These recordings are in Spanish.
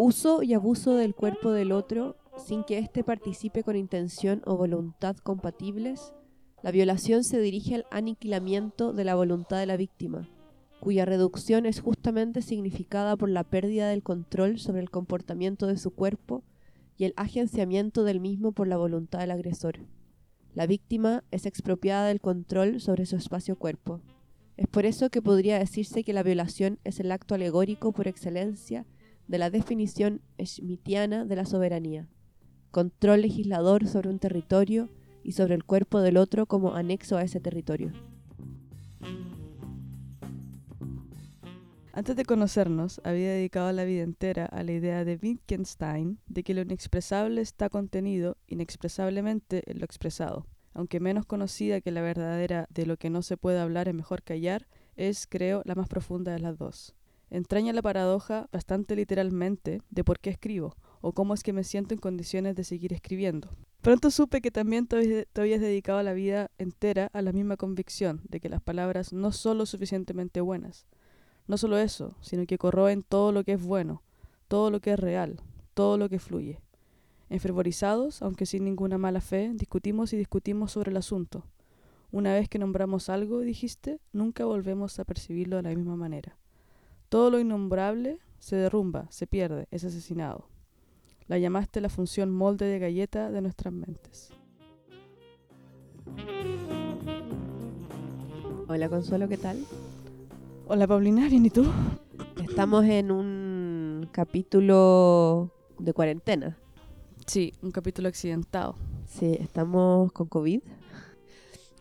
Uso y abuso del cuerpo del otro sin que éste participe con intención o voluntad compatibles, la violación se dirige al aniquilamiento de la voluntad de la víctima, cuya reducción es justamente significada por la pérdida del control sobre el comportamiento de su cuerpo y el agenciamiento del mismo por la voluntad del agresor. La víctima es expropiada del control sobre su espacio-cuerpo. Es por eso que podría decirse que la violación es el acto alegórico por excelencia de la definición schmittiana de la soberanía. Control legislador sobre un territorio y sobre el cuerpo del otro como anexo a ese territorio. Antes de conocernos, había dedicado la vida entera a la idea de Wittgenstein de que lo inexpresable está contenido inexpresablemente en lo expresado. Aunque menos conocida que la verdadera de lo que no se puede hablar es mejor callar, es, creo, la más profunda de las dos. Entraña la paradoja, bastante literalmente, de por qué escribo, o cómo es que me siento en condiciones de seguir escribiendo. Pronto supe que también te habías dedicado la vida entera a la misma convicción de que las palabras no son suficientemente buenas, no solo eso, sino que corroen todo lo que es bueno, todo lo que es real, todo lo que fluye. Enfervorizados, aunque sin ninguna mala fe, discutimos y discutimos sobre el asunto. Una vez que nombramos algo, dijiste, nunca volvemos a percibirlo de la misma manera. Todo lo innombrable se derrumba, se pierde, es asesinado. La llamaste la función molde de galleta de nuestras mentes. Hola Consuelo, ¿qué tal? Hola Paulina, ¿bien y tú? Estamos en un capítulo de cuarentena. Sí, un capítulo accidentado. Sí, estamos con COVID.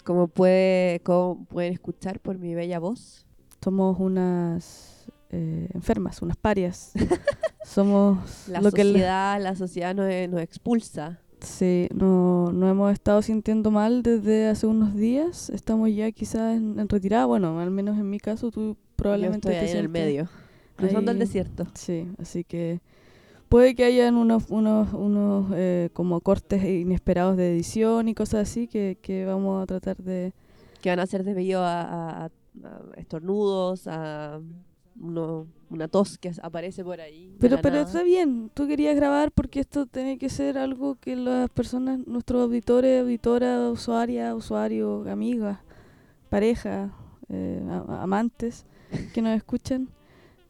Como, puede, como pueden escuchar por mi bella voz. Somos unas eh, enfermas, unas parias. Somos la sociedad, la sociedad nos, nos expulsa. Sí, no, no hemos estado sintiendo mal desde hace unos días. Estamos ya quizás en, retirada. Bueno, al menos en mi caso, tú probablemente Yo estoy ahí en el medio, cruzando el desierto. Sí, así que puede que hayan unos, unos, unos eh, como cortes inesperados de edición y cosas así que, que vamos a tratar de... Que van a ser debido a, a estornudos, a uno, una tos que aparece por ahí. Pero, pero está bien, tú querías grabar porque esto tiene que ser algo que las personas, nuestros auditores, auditoras, usuarias, usuarios, amigas, parejas, eh, amantes que nos escuchan,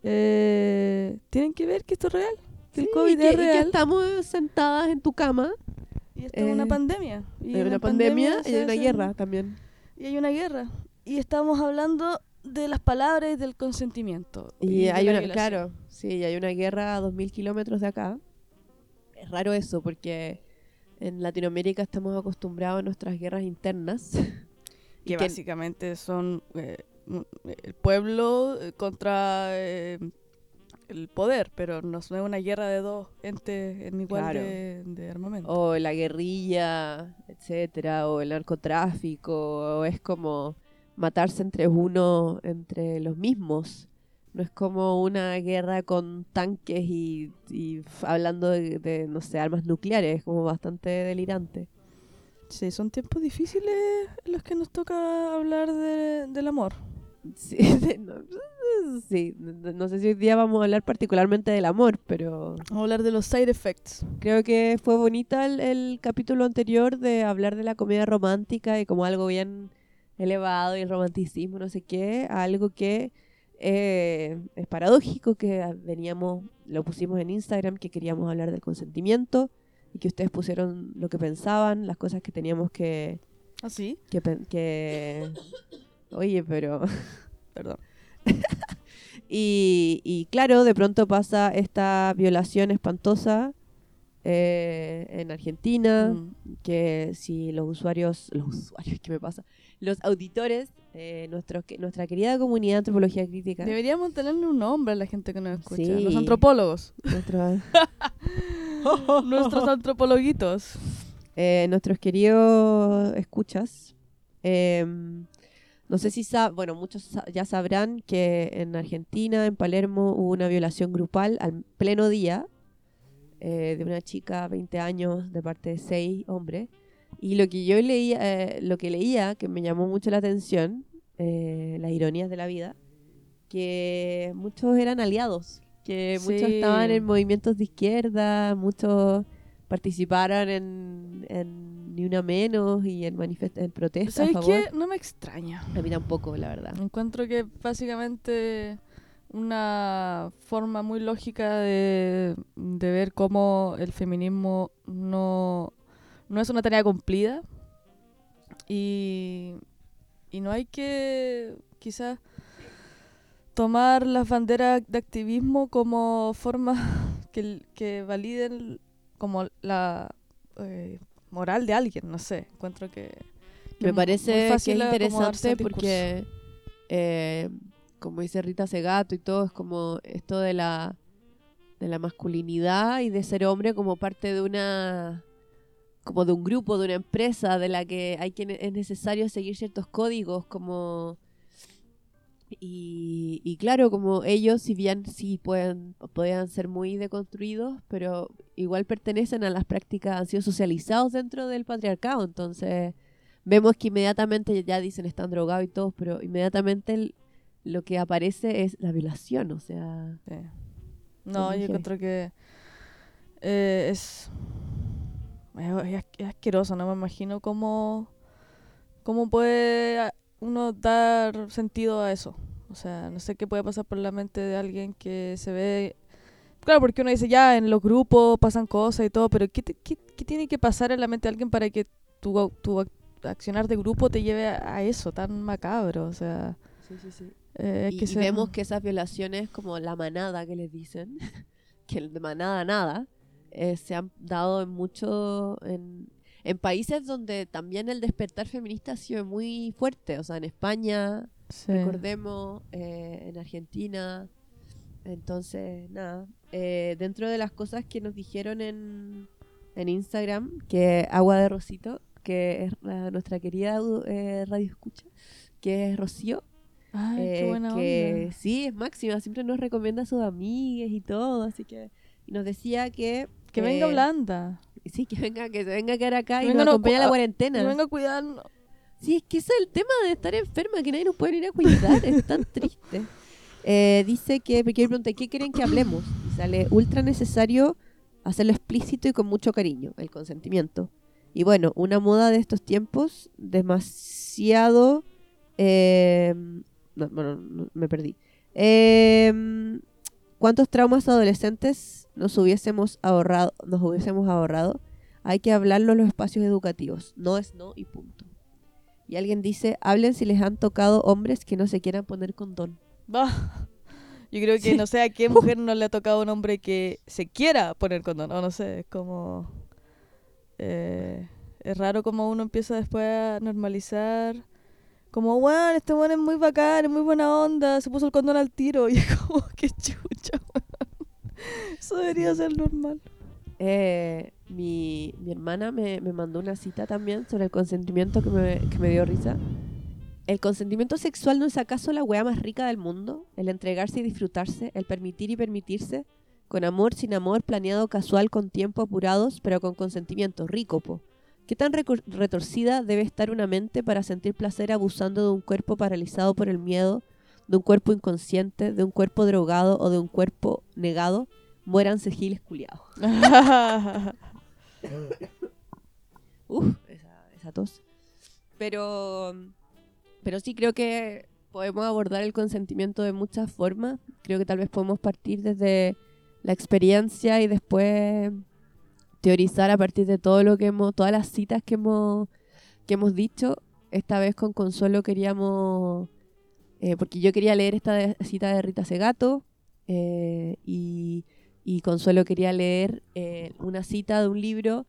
eh, tienen que ver que esto es real. Que el COVID es real. Y que estamos sentadas en tu cama. Y esto es una eh, pandemia. Y hay una pandemia, y hay una guerra también. Y hay una guerra. Y estamos hablando de las palabras y del consentimiento. Y, hay una, claro, sí, hay una guerra a 2.000 kilómetros de acá. Es raro eso porque en Latinoamérica estamos acostumbrados a nuestras guerras internas. que, básicamente son eh, el pueblo eh, contra eh, el poder, pero no es una guerra de dos entes en igual de, armamento. O la guerrilla, etcétera, o el narcotráfico, o es como matarse entre uno, entre los mismos. No es como una guerra con tanques y, hablando de, no sé, armas nucleares, es como bastante delirante. Sí, son tiempos difíciles los que nos toca hablar del amor. Sí, no, sé si hoy día vamos a hablar particularmente del amor, pero... Vamos a hablar de los side effects. Creo que fue bonita el, el capítulo anterior de hablar de la comedia romántica y como algo bien elevado y el romanticismo, no sé qué, algo que eh, es paradójico, que veníamos, lo pusimos en Instagram, que queríamos hablar del consentimiento y que ustedes pusieron lo que pensaban, las cosas que teníamos que... ¿Ah, sí? Que, que oye, pero... Perdón. y, y claro, de pronto pasa esta violación espantosa eh, en Argentina, mm. que si los usuarios, los usuarios, ¿qué me pasa? Los auditores, eh, nuestros, nuestra querida comunidad de antropología crítica. Deberíamos tenerle un nombre a la gente que nos escucha, los antropólogos. nuestros antropologuitos. Eh, nuestros queridos escuchas. Em, no sé si saben, bueno, muchos ya sabrán que en Argentina, en Palermo, hubo una violación grupal al pleno día eh, de una chica, 20 años, de parte de seis hombres. Y lo que yo leía, eh, lo que leía, que me llamó mucho la atención, eh, las ironías de la vida, que muchos eran aliados, que muchos estaban en movimientos de izquierda, muchos participaron en, en Ni Una Menos y en, manifest en protestas. No me extraña. A mí tampoco, la verdad. Encuentro que básicamente una forma muy lógica de, de ver cómo el feminismo no, no es una tarea cumplida. Y, y no hay que quizás tomar las banderas de activismo como formas que, que validen como la eh, moral de alguien, no sé, encuentro que... que Me parece muy que es interesante porque, eh, como dice Rita Segato y todo, es como esto de la, de la masculinidad y de ser hombre como parte de una como de un grupo, de una empresa de la que hay que es necesario seguir ciertos códigos como y, y claro, como ellos, si bien sí pueden, podían ser muy deconstruidos, pero igual pertenecen a las prácticas, han sido socializados dentro del patriarcado, entonces vemos que inmediatamente ya dicen están drogados y todo, pero inmediatamente el- lo que aparece es la violación, o sea, Sí. No, yo encuentro que eh, es, es, asqueroso, no me imagino cómo, cómo puede uno dar sentido a eso. O sea, no sé qué puede pasar por la mente de alguien que se ve... Claro, porque uno dice, ya, en los grupos pasan cosas y todo, pero ¿qué, te- qué, qué tiene que pasar en la mente de alguien para que tu, tu ac- accionar de grupo te lleve a, a eso tan macabro? O sea, eh, y, que y se- vemos que esas violaciones, como la manada que les dicen, que de manada nada, eh, se han dado en mucho, en, en países donde también el despertar feminista ha sido muy fuerte, o sea, en España, sí. recordemos, eh, en Argentina. Entonces, nada, dentro de las cosas que nos dijeron en, en Instagram, que Agua de Rosito, que es la- nuestra querida radio escucha, que es Rocío, Ay, qué eh, buena que onda. sí, es máxima, siempre nos recomienda a sus amigas y todo, así que y nos decía que Que venga eh, Blanda. Sí, que venga, que se venga a quedar acá Que y venga, nos no, acompañe a la cu- cuarentena. Que venga a cuidarnos. Sí, es que ese es el tema de estar enferma, que nadie nos puede ir a cuidar, es tan triste. Eh, dice que, porque yo le pregunté, ¿qué quieren que hablemos? Y sale ultra necesario hacerlo explícito y con mucho cariño, el consentimiento. Y bueno, una moda de estos tiempos, demasiado... eh, no, bueno, no, me perdí. Eh, ¿Cuántos traumas adolescentes nos hubiésemos ahorrado? Nos hubiésemos ahorrado? Hay que hablarlo en los espacios educativos. No es no y punto. Y alguien dice, hablen si les han tocado hombres que no se quieran poner condón. Bah. Yo creo que Sí. no sé a qué mujer no le ha tocado un hombre que se quiera poner condón. O no sé, es como... eh, es raro como uno empieza después a normalizar. Como, weón, este weón es muy bacán, es muy buena onda, se puso el condón al tiro. Y es como, qué chucha, weón. Eso debería ser normal. Eh, mi, mi hermana me, me mandó una cita también sobre el consentimiento que me, que me dio risa. ¿El consentimiento sexual no es acaso la weá más rica del mundo? El entregarse y disfrutarse, el permitir y permitirse, con amor, sin amor, planeado, casual, con tiempo, apurados, pero con consentimiento, rico, po. ¿Qué tan retorcida debe estar una mente para sentir placer abusando de un cuerpo paralizado por el miedo, de un cuerpo inconsciente, de un cuerpo drogado o de un cuerpo negado? Muéranse giles culiados. Uf, esa, esa tos. Pero, pero sí creo que podemos abordar el consentimiento de muchas formas. Creo que tal vez podemos partir desde la experiencia y después teorizar a partir de todo lo que hemos, todas las citas que hemos, que hemos dicho. Esta vez con Consuelo queríamos, eh, porque yo quería leer esta de- cita de Rita Segato eh, y, Consuelo quería leer eh, una cita de un libro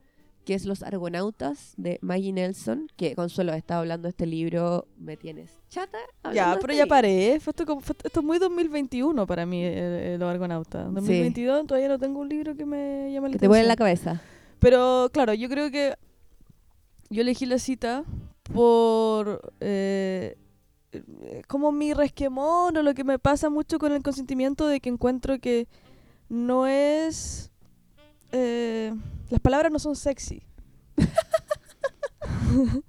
que es Los Argonautas de Maggie Nelson, que Consuelo estado hablando de este libro, me tienes chata. ya, de pero este ya paré. Fue esto, fue- esto es muy 2021 para mí, el, el Argonauta. 2022 todavía no tengo un libro que me llame la Que te vuela la atención. cabeza. Pero claro, yo creo que yo elegí la cita por eh, eh, como mi resquemón o lo que me pasa mucho con el consentimiento de que encuentro que no es... eh, las palabras no son sexy.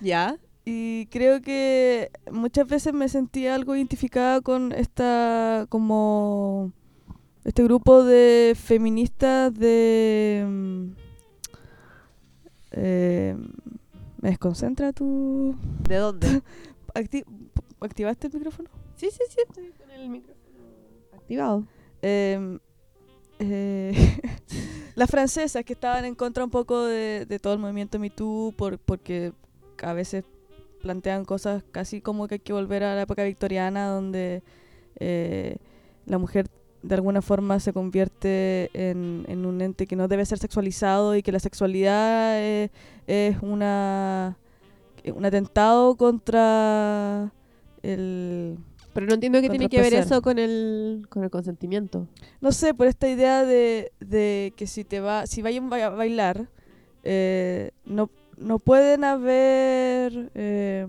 ¿Ya? Y creo que muchas veces me sentí algo identificada con esta como Este grupo de feministas de... mm, eh, ¿Me desconcentra tu...? ¿De dónde? acti- ¿Activaste el micrófono? sí, sí, sí, estoy con el micrófono activado. Eh, las francesas que estaban en contra un poco de, todo el movimiento Me Too por, porque a veces plantean cosas casi como que hay que volver a la época victoriana donde eh, la mujer de alguna forma se convierte en, un ente que no debe ser sexualizado y que la sexualidad es una un atentado contra el Pero no entiendo qué tiene que ver eso con el, con el consentimiento. no sé, por esta idea de, de que si te va, si vayan a bailar, eh, no, no pueden haber eh,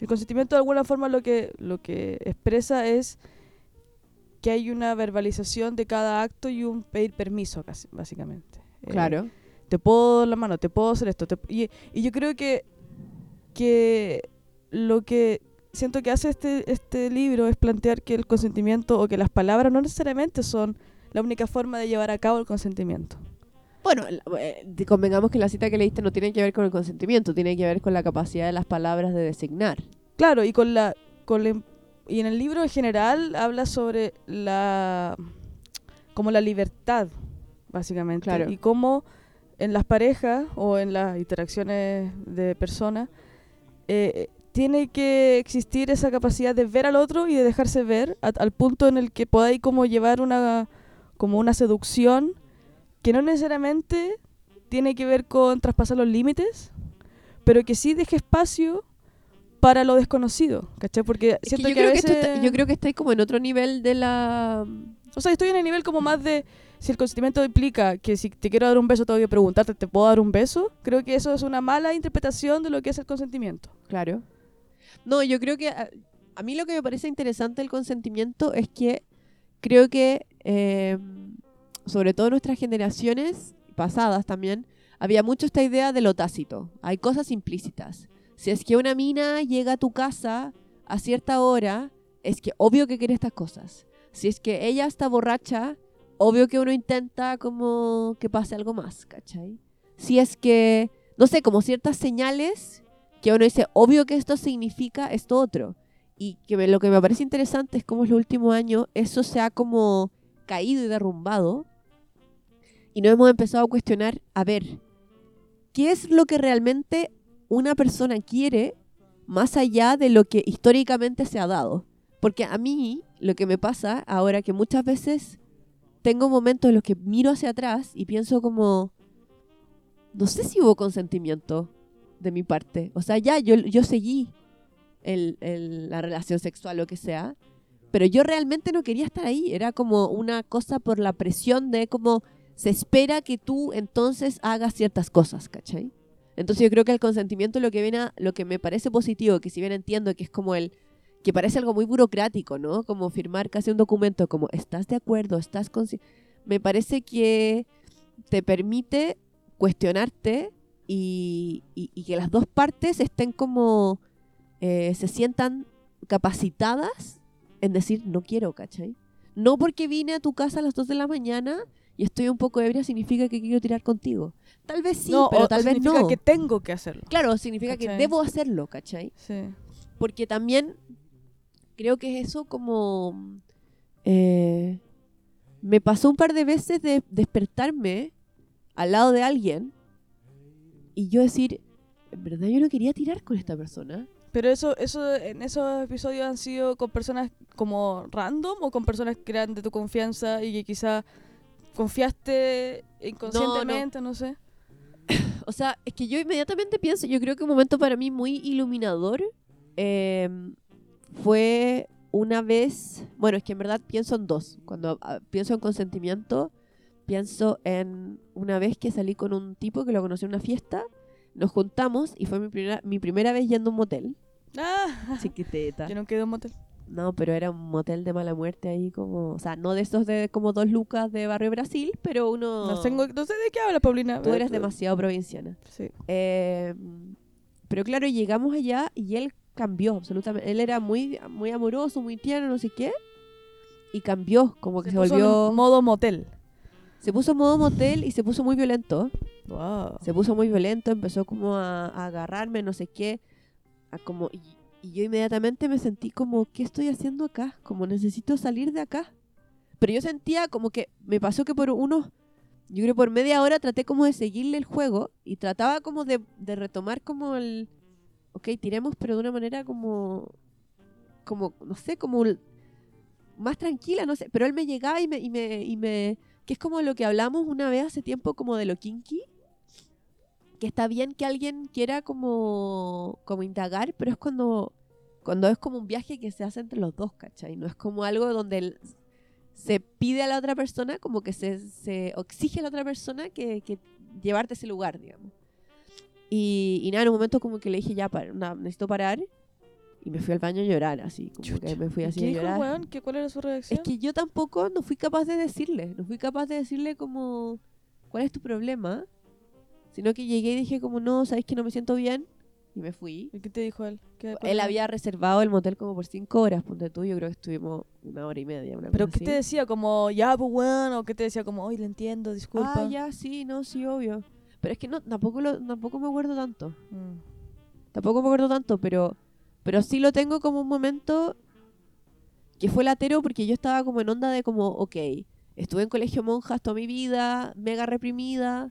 el consentimiento de alguna forma lo que, lo que expresa es que hay una verbalización de cada acto y un pedir permiso, casi, básicamente. Eh, Claro. te puedo dar la mano, te puedo hacer esto. te- y, y yo creo que, que lo que siento que hace este, este libro es plantear que el consentimiento o que las palabras no necesariamente son la única forma de llevar a cabo el consentimiento. Bueno, eh, convengamos que la cita que leíste no tiene que ver con el consentimiento, tiene que ver con la capacidad de las palabras de designar. Claro, y con la, con la y en el libro en general habla sobre la como la libertad, básicamente. Claro. Y cómo en las parejas o en las interacciones de personas eh, tiene que existir esa capacidad de ver al otro y de dejarse ver a- al punto en el que podáis como llevar una como una seducción que no necesariamente tiene que ver con traspasar los límites, pero que sí deje espacio para lo desconocido, ¿cachai? Porque Es que yo, que, a creo que esto veces- está- yo creo que estáis como en otro nivel de la... O sea, estoy en el nivel como más de si el consentimiento implica que si te quiero dar un beso tengo que preguntarte, ¿te puedo dar un beso? Creo que eso es una mala interpretación de lo que es el consentimiento. Claro. No, yo creo que a, a mí lo que me parece interesante del consentimiento es que creo que, eh, sobre todo nuestras generaciones pasadas también, había mucho esta idea de lo tácito. Hay cosas implícitas. Si es que una mina llega a tu casa a cierta hora, es que obvio que quiere estas cosas. Si es que ella está borracha, obvio que uno intenta como que pase algo más, ¿cachai? Si es que, no sé, como ciertas señales que uno dice, obvio que esto significa esto otro. Y que me- lo que me parece interesante es cómo en los últimos años eso se ha como caído y derrumbado. Y nos hemos empezado a cuestionar, a ver, ¿qué es lo que realmente una persona quiere más allá de lo que históricamente se ha dado? Porque a mí lo que me pasa ahora que muchas veces tengo momentos en los que miro hacia atrás y pienso como, no sé si hubo consentimiento de mi parte. O sea, ya, yo, yo seguí el- el- la relación sexual, lo que sea, pero yo realmente no quería estar ahí. Era como una cosa por la presión de como se espera que tú entonces hagas ciertas cosas, ¿cachai? Entonces yo creo que el consentimiento lo que viene a- lo que me parece positivo, que si bien entiendo que es como el que parece algo muy burocrático, ¿no? Como firmar casi un documento como estás de acuerdo, estás consci-?" me parece que te permite cuestionarte y, y- y que las dos partes estén como eh, se sientan capacitadas en decir no quiero, ¿cachai? No porque vine a tu casa a las 2 de la mañana y estoy un poco ebria significa que quiero tirar contigo. Tal vez sí, no, pero tal vez significa no. que tengo que hacerlo. Claro, significa que debo hacerlo, ¿cachai? Sí. Porque también creo que es eso como... eh, me pasó un par de veces de despertarme al lado de alguien y yo decir, en verdad yo no quería tirar con esta persona. Pero eso, eso en esos episodios han sido con personas como random o con personas que eran de tu confianza y que quizá confiaste inconscientemente, no, sé. O sea, es que yo inmediatamente pienso, yo creo que un momento para mí muy iluminador eh, fue una vez, bueno, es que en verdad pienso en dos. Cuando ah, pienso en consentimiento, pienso en una vez que salí con un tipo que lo conocí en una fiesta, nos juntamos y fue mi primera, mi primera vez yendo a un motel. Ah, Chiquiteta. yo no quedé en un motel. No, pero era un motel de mala muerte ahí como, o sea, no de esos de como dos lucas de barrio Brasil, pero uno... No, tengo, no sé de qué habla Paulina. Tú eres demasiado provinciana. Sí. Eh, pero claro, llegamos allá y él cambió absolutamente. Él era muy, muy amoroso, muy tierno, no sé qué. y cambió, como que se, en volvió... modo motel. Se puso modo motel y se puso muy violento. Wow. Se puso muy violento, empezó como a, a agarrarme, no sé qué. A como, y, y yo inmediatamente me sentí como, ¿qué estoy haciendo acá? Como necesito salir de acá. Pero yo sentía como que me pasó que por unos, yo creo por media hora traté como de seguirle el juego y trataba como de, de retomar como el, ok, tiremos, pero de una manera como, como, no sé, como más tranquila, no sé. Pero él me llegaba y me, y me, y me, que es como lo que hablamos una vez hace tiempo como de lo kinky, que está bien que alguien quiera como, como indagar, pero es cuando, cuando es como un viaje que se hace entre los dos, ¿cachai? No es como algo donde se pide a la otra persona, como que se, se exige a la otra persona que, que llevarte a ese lugar, digamos. Y, y nada, en un momento como que le dije, ya, para, nada, necesito parar. Y me fui al baño a llorar, así, como que me fui ¿Y así ¿Qué a dijo llorar. weón? ¿Qué, ¿Cuál era su reacción? Es que yo tampoco no fui capaz de decirle, no fui capaz de decirle como, ¿cuál es tu problema? Sino que llegué y dije como, no, ¿sabes que no me siento bien? Y me fui. ¿Y qué te dijo él? ¿Qué- Él había reservado el motel como por cinco horas, ponte tú, yo creo que estuvimos una hora y media. Una ¿Pero qué te así. decía? Como, ya, pues weón, o qué te decía? Como, hoy le entiendo, disculpa. Ah, ya, sí, no, sí, obvio. Pero es que no, tampoco, lo, tampoco me acuerdo tanto. Mm. Tampoco me acuerdo tanto, pero, pero sí lo tengo como un momento que fue latero porque yo estaba como en onda de como, ok, estuve en colegio monjas toda mi vida, mega reprimida,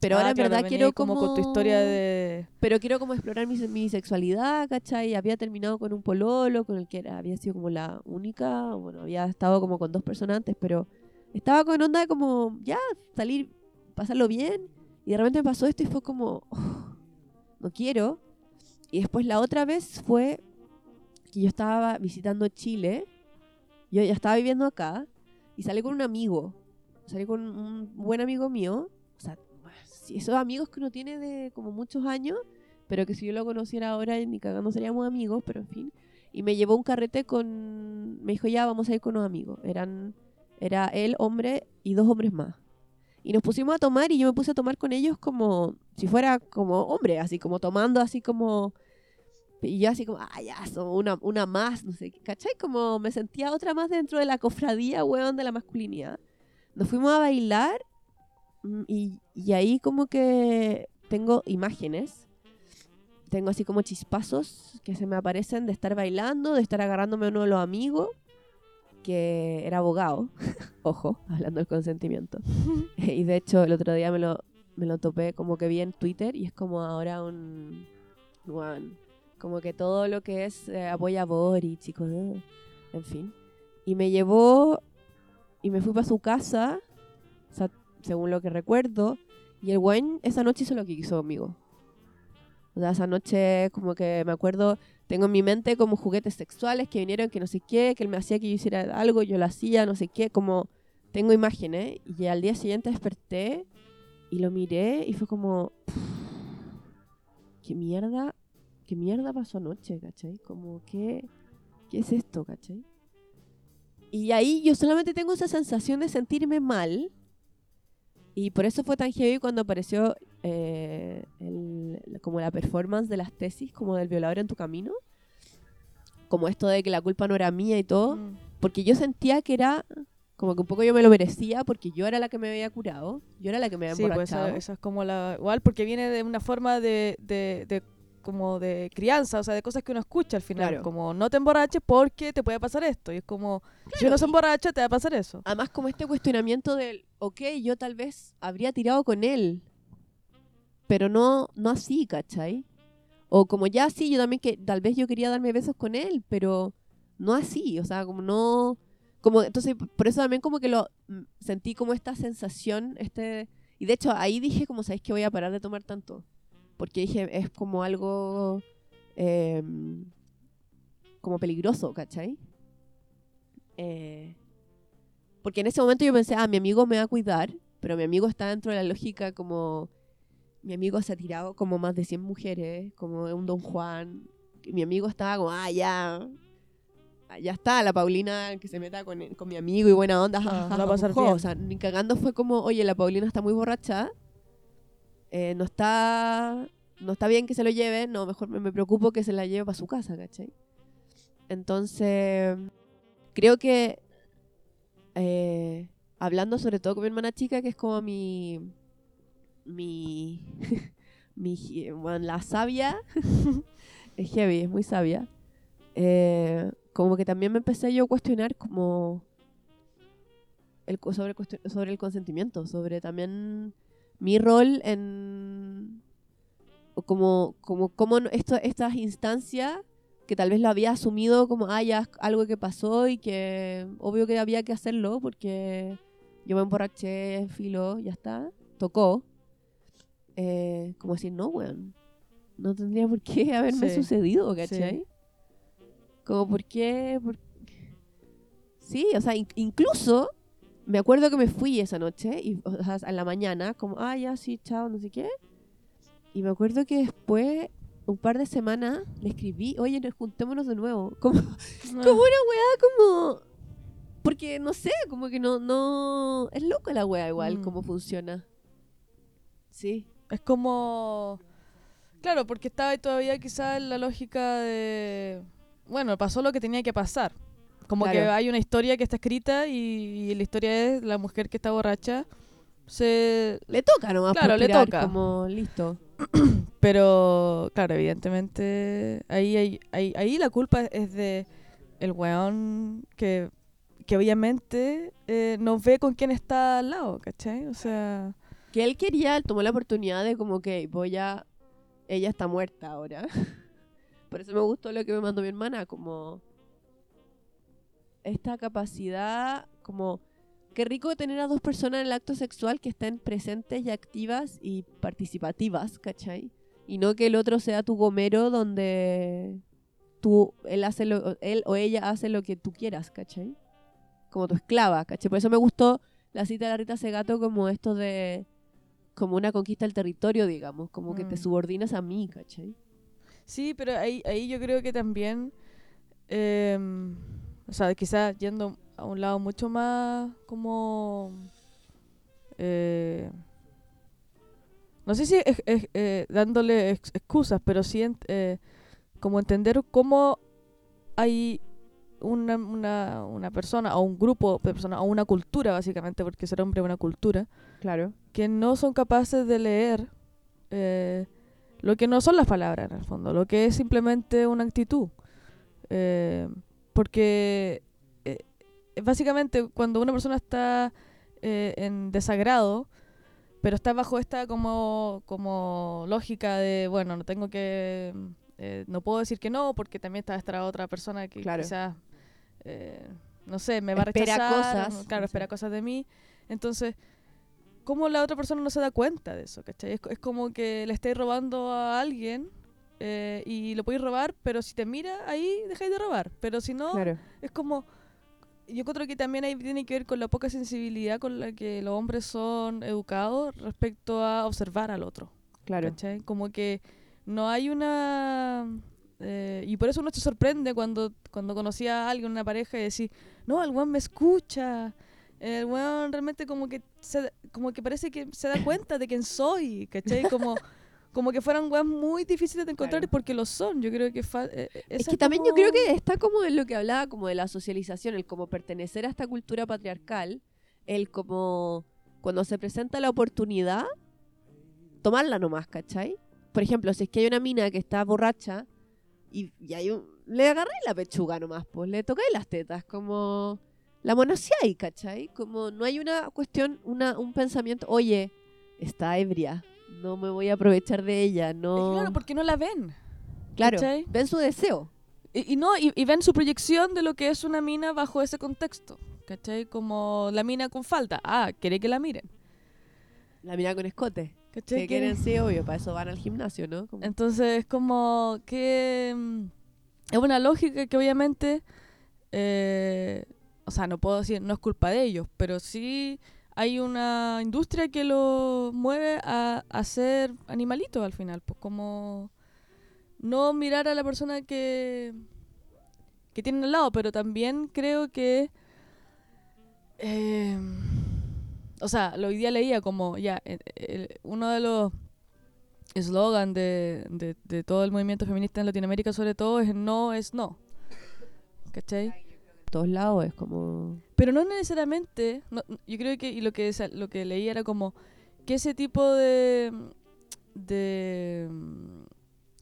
pero Ah, ahora en claro, verdad quiero ahí como con tu historia de... Pero quiero como explorar mi, mi sexualidad, ¿cachai? Había terminado con un pololo, con el que era- había sido como la única, bueno, había estado como con dos personas antes, pero estaba con onda de como, ya, salir, pasarlo bien, y de repente me pasó esto y fue como, "Oh, no quiero. Y después la otra vez fue que yo estaba visitando Chile, yo ya estaba viviendo acá, y salí con un amigo, salí con un buen amigo mío, o sea, esos amigos que uno tiene de como muchos años, pero que si yo lo conociera ahora ni cagando seríamos amigos, pero en fin. Y me llevó un carrete con, me dijo ya vamos a ir con unos amigos, eran, era él, hombre y dos hombres más. Y nos pusimos a tomar y yo me puse a tomar con ellos como si fuera como hombre, así como tomando, así como... Y yo así como, ah, ya, son una, una más, no sé, qué, ¿cachai? Como me sentía otra más dentro de la cofradía, weón, de la masculinidad. Nos fuimos a bailar mm, y, y ahí como que tengo imágenes. Tengo así como chispazos que se me aparecen de estar bailando, de estar agarrándome a uno de los amigos, que era abogado. Ojo, hablando del consentimiento. y de hecho, el otro día me lo, me lo topé como que vi en Twitter y es como ahora un. weón, como que todo lo que es eh, apoya a chicos. En fin. Y me llevó y me fui para su casa, o sea, según lo que recuerdo, y el buen esa noche hizo lo que quiso conmigo. O sea, esa noche como que me acuerdo, tengo en mi mente como juguetes sexuales que vinieron, que no sé qué, que él me hacía que yo hiciera algo, yo lo hacía, no sé qué, como tengo imágenes. Y al día siguiente desperté y lo miré y fue como, ¿qué mierda? ¿Qué mierda pasó anoche, cachai? Como, ¿qué, qué es esto, cachai? Y ahí yo solamente tengo esa sensación de sentirme mal. Y por eso fue tan heavy cuando apareció eh, el- como la performance de las tesis, como del violador en tu camino. Como esto de que la culpa no era mía y todo. Mm. Porque yo sentía que era como que un poco yo me lo merecía porque yo era la que me había curado. Yo era la que me había Sí, pues emborrachado. esa, esa es como la... Igual porque viene de una forma de, de, de- como de crianza, o sea, de cosas que uno escucha al final. Claro. Como no te emborraches porque te puede pasar esto. Y es como, si uno se emborracha, te va a pasar eso. Además, como este cuestionamiento del, ok, yo tal vez habría tirado con él, pero no, no así, ¿cachai? O como ya sí, yo también que tal vez yo quería darme besos con él, pero no así, o sea, como no... Como, entonces, por eso también como que lo mm, sentí como esta sensación, este... Y de hecho, ahí dije como, ¿sabéis que voy a parar de tomar tanto? Porque dije, es como algo... em, como peligroso, ¿cachai? Eh, porque en ese momento yo pensé, ah, mi amigo me va a cuidar, pero mi amigo está dentro de la lógica como... Mi amigo se ha tirado como más de 100 mujeres, como un Don Juan. Y mi amigo estaba como, ah, ya... ah, Ya está, la Paulina que se meta con, con mi amigo y buena onda. ja, Ah, va a pasar bien. O sea, ni cagando fue como, oye, la Paulina está muy borracha. Eh, no está... No está bien que se lo lleve, no, mejor me, me preocupo que se la lleve para su casa, ¿cachai? Entonces, creo que eh, hablando sobre todo con mi hermana chica, que es como mi. mi. mi bueno, la sabia. es heavy, es muy sabia. Eh, como que también me empecé yo a cuestionar como. El, sobre, sobre el consentimiento, sobre también mi rol en. como, como, como esto, estas instancias que tal vez lo había asumido como, ah, ya algo que pasó y que obvio que había que hacerlo porque yo me emborraché, filo, ya está, tocó. Eh, como decir, no, weón, no tendría por qué haberme Sí. sucedido, ¿cachai? Como, ¿por qué? Por- Sí, o sea, in- incluso me acuerdo que me fui esa noche, y, o sea, en la mañana, como, ah, ya, sí, chao, no sé qué. Y me acuerdo que después, un par de semanas, le escribí, oye, nos juntémonos de nuevo. Como, como una weá, como... Porque, no sé, como que no, no... Es loco la weá igual, Mm. cómo funciona. Sí, Es como... Claro, porque estaba ahí todavía quizás en la lógica de... Bueno, pasó lo que tenía que pasar. Como que hay una historia que está escrita y, y la historia es la mujer que está borracha. Se... le toca nomás Claro, le toca. como, listo. Pero, claro, evidentemente ahí, ahí, ahí, ahí la culpa es de el weón que, que obviamente eh, no ve con quién está al lado, ¿cachai? O sea... Que él quería, él tomó la oportunidad de como que voy a... Ella está muerta ahora. Por eso me gustó lo que me mandó mi hermana, como... Esta capacidad, como... Qué rico tener a dos personas en el acto sexual que estén presentes y activas y participativas, ¿cachai? Y no que el otro sea tu gomero donde tú, él, hace lo, él o ella hace lo que tú quieras, ¿cachai? Como tu esclava, ¿cachai? Por eso me gustó la cita de la Rita Segato como esto de como una conquista del territorio, digamos, como que te Mm. subordinas a mí, ¿cachai? Sí, pero ahí, ahí yo creo que también, em, o sea, quizás yendo a un lado mucho más como, eh, no sé si es, es, eh, dándole ex- excusas, pero sí ent- eh, como entender cómo hay una, una, una persona o un grupo de personas o una cultura básicamente, porque ser hombre es una cultura, Claro. que no son capaces de leer eh, lo que no son las palabras en el fondo, lo que es simplemente una actitud. Porque eh, básicamente cuando una persona está eh, en desagrado, pero está bajo esta como, como lógica de, bueno, no tengo que, eh, no puedo decir que no, porque también está esta otra persona que Claro. quizás, eh, no sé, me va a Espera rechazar, cosas, claro, espera cosas de mí. Entonces, ¿cómo la otra persona no se da cuenta de eso? ¿cachai? Es, es como que le estáis robando a alguien eh, y lo podéis robar, pero si te mira ahí, dejáis de robar. Pero si no, Claro. es como... Yo creo que también ahí tiene que ver con la poca sensibilidad con la que los hombres son educados respecto a observar al otro. Claro. ¿cachai? Como que no hay una... eh, y por eso uno se sorprende cuando, cuando conocía a alguien, una pareja, y decís, no, el weón me escucha. El weón realmente como que, se, como que parece que se da cuenta de quién soy, ¿cachai? Como, como que fueran weas muy difíciles de encontrar Claro. porque lo son. Yo creo que... fa- eh, eh, Es que también yo creo que está como en lo que hablaba como de la socialización, el como pertenecer a esta cultura patriarcal, el como cuando se presenta la oportunidad, tomarla nomás, ¿cachai? Por ejemplo, si es que hay una mina que está borracha y, y hay un, le agarré la pechuga nomás, pues le tocáis las tetas, como la monoseáis, ¿cachai? Como no hay una cuestión, una, un pensamiento, oye, está ebria, no me voy a aprovechar de ella, no... claro, porque no la ven. Claro, ¿cachai? ven su deseo. Y, y no, y, y ven su proyección de lo que es una mina bajo ese contexto. ¿Cachai? Como la mina con falta. Ah, quiere que la miren. La mina con escote. ¿Cachai? Que Quiere- quieren, sí, obvio, para eso van al gimnasio, ¿no? Como- Entonces, como que mm, es una lógica que obviamente, eh, o sea, no puedo decir, no es culpa de ellos, pero sí hay una industria que lo mueve a, a ser animalitos al final, pues como no mirar a la persona que, que tienen al lado, pero también creo que, eh, o sea, lo hoy día leía como, ya, eh, eh, uno de los eslogan de, de, de todo el movimiento feminista en Latinoamérica sobre todo es no es no. ¿Cachai? Todos lados es como... Pero no necesariamente, no- yo creo que, y lo que, lo que leí era como que ese tipo de, de,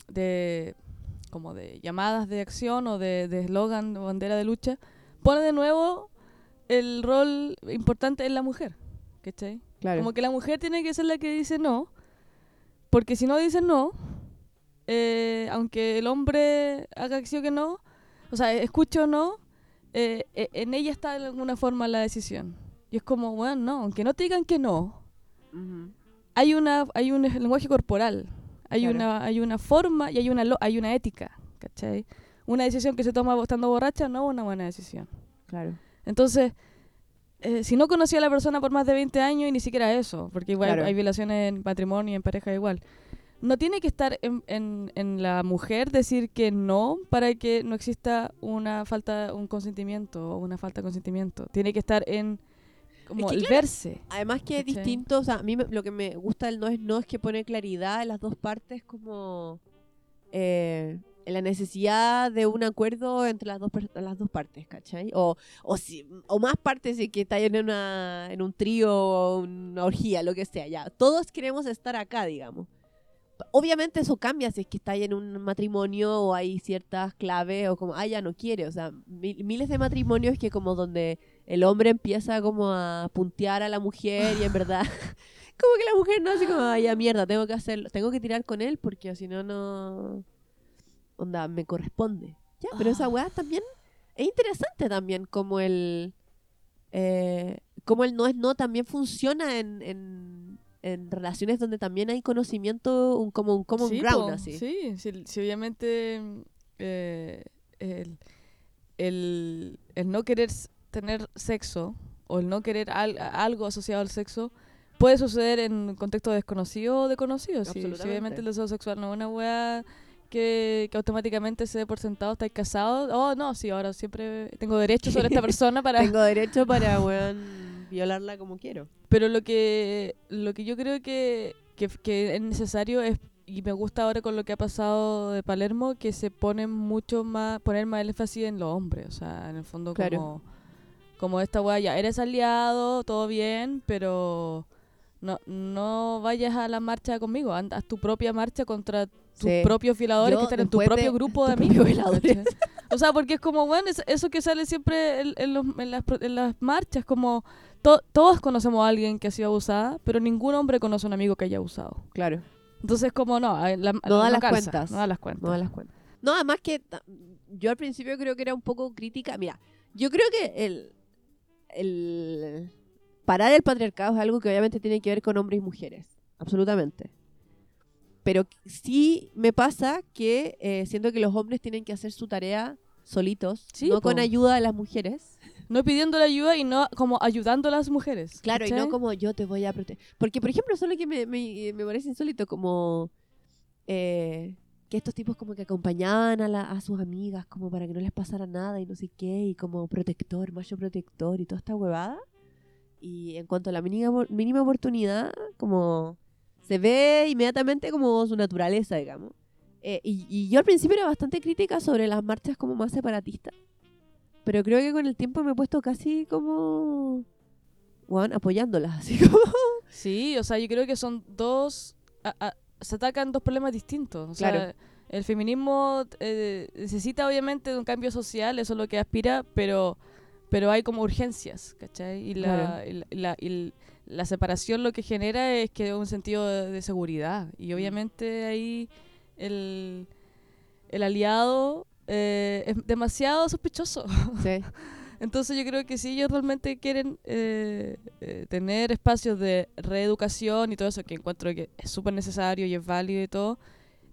de, como de llamadas de acción o de de eslogan o bandera de lucha, pone de nuevo el rol importante en la mujer, ¿cachai? Claro. Como que la mujer tiene que ser la que dice no, porque si no dice no, eh, aunque el hombre haga acción que no, o sea, escuche o no, eh, eh, en ella está de alguna forma la decisión. Y es como, bueno, no, aunque no te digan que no, hay una hay un lenguaje corporal, hay Claro. una hay una forma y hay una lo- hay una ética, ¿cachai? Una decisión que se toma estando borracha no es una buena decisión. Claro. Entonces, eh, si no conocía a la persona por más de 20 años y ni siquiera eso, porque igual Claro. hay violaciones en matrimonio y en pareja igual, no tiene que estar en, en- en la mujer decir que no para que no exista una falta, un consentimiento o una falta de consentimiento. Tiene que estar en como que el claro, verse. Además que es distinto, o sea, a mí me- lo que me gusta del no es no es que pone claridad en las dos partes como eh, en la necesidad de un acuerdo entre las dos las dos partes, ¿cachai? O, o, si, o más partes si que está en, una, en un trío o una orgía, lo que sea, ya. Todos queremos estar acá, digamos. Obviamente eso cambia si es que está en un matrimonio o hay ciertas claves o como, ah, ya no quiere. O sea, mil- miles de matrimonios que como donde el hombre empieza como a puntear a la mujer y en verdad como que la mujer no así como "Ay, ya mierda tengo que hacerlo tengo que tirar con él porque si no no onda me corresponde ya pero esa Ah. weá también es interesante también como el eh, como el no es no también funciona en, en, en relaciones donde también hay conocimiento un, como un common Sí, ground po, así Sí, sí, sí, obviamente eh, el, el- el no querer tener sexo o el no querer al- algo asociado al sexo puede suceder en contexto desconocido o de conocido. Sí, obviamente el deseo sexual no es una weá que, que automáticamente se dé por sentado, estáis casados. Oh, no, sí, ahora siempre tengo derecho sobre esta persona para... tengo derecho para weón, violarla como quiero Pero lo que, lo que yo creo que, que, que es necesario es, y me gusta ahora con lo que ha pasado de Palermo, que se pone mucho más, poner más énfasis en los hombres. O sea, en el fondo Claro. como, como esta weá, ya eres aliado, todo bien, pero no, no vayas a la marcha conmigo, haz tu propia marcha contra tus Sí. propios violadores Yo, que están en tu propio de grupo de amigos. O sea, porque es como, bueno, es- eso que sale siempre en, en los- en las, en las marchas, como to- todos conocemos a alguien que ha sido abusada, pero ningún hombre conoce a un amigo que haya abusado. claro Entonces, como no, a- la- No da las calza, cuentas. No da las cuentas. No das las cuentas. No, además que yo al principio creo que era un poco crítica. Mira, yo creo que el, el parar el patriarcado es algo que obviamente tiene que ver con hombres y mujeres. Absolutamente. Pero sí me pasa que eh, siento que los hombres tienen que hacer su tarea solitos, Sí, no po. con ayuda de las mujeres. No pidiendo la ayuda y no como ayudando a las mujeres. Claro, y no como yo te voy a proteger. Porque, por ejemplo, solo que me, me, me parece insólito, como eh, que estos tipos como que acompañaban a, la- a sus amigas como para que no les pasara nada y no sé qué, y como protector, macho protector y toda esta huevada. Y en cuanto a la mínima, mínima oportunidad, como se ve inmediatamente como su naturaleza, digamos. Eh, y, y yo al principio era bastante crítica sobre las marchas como más separatistas. Pero creo que con el tiempo me he puesto casi como... Juan, apoyándolas, así como... Sí, o sea, yo creo que son dos... a- a- se atacan dos problemas distintos. O sea, Claro. el feminismo eh, necesita obviamente de un cambio social, eso es lo que aspira, pero, pero hay como urgencias, ¿cachai? Y la, Claro. y la, y la- y l- la separación lo que genera es que un sentido de, de seguridad. Mm. Y obviamente ahí el, el aliado eh, es demasiado sospechoso. Sí. Entonces yo creo que si ellos realmente quieren eh, eh, tener espacios de reeducación y todo eso, que encuentro que es súper necesario y es válido y todo,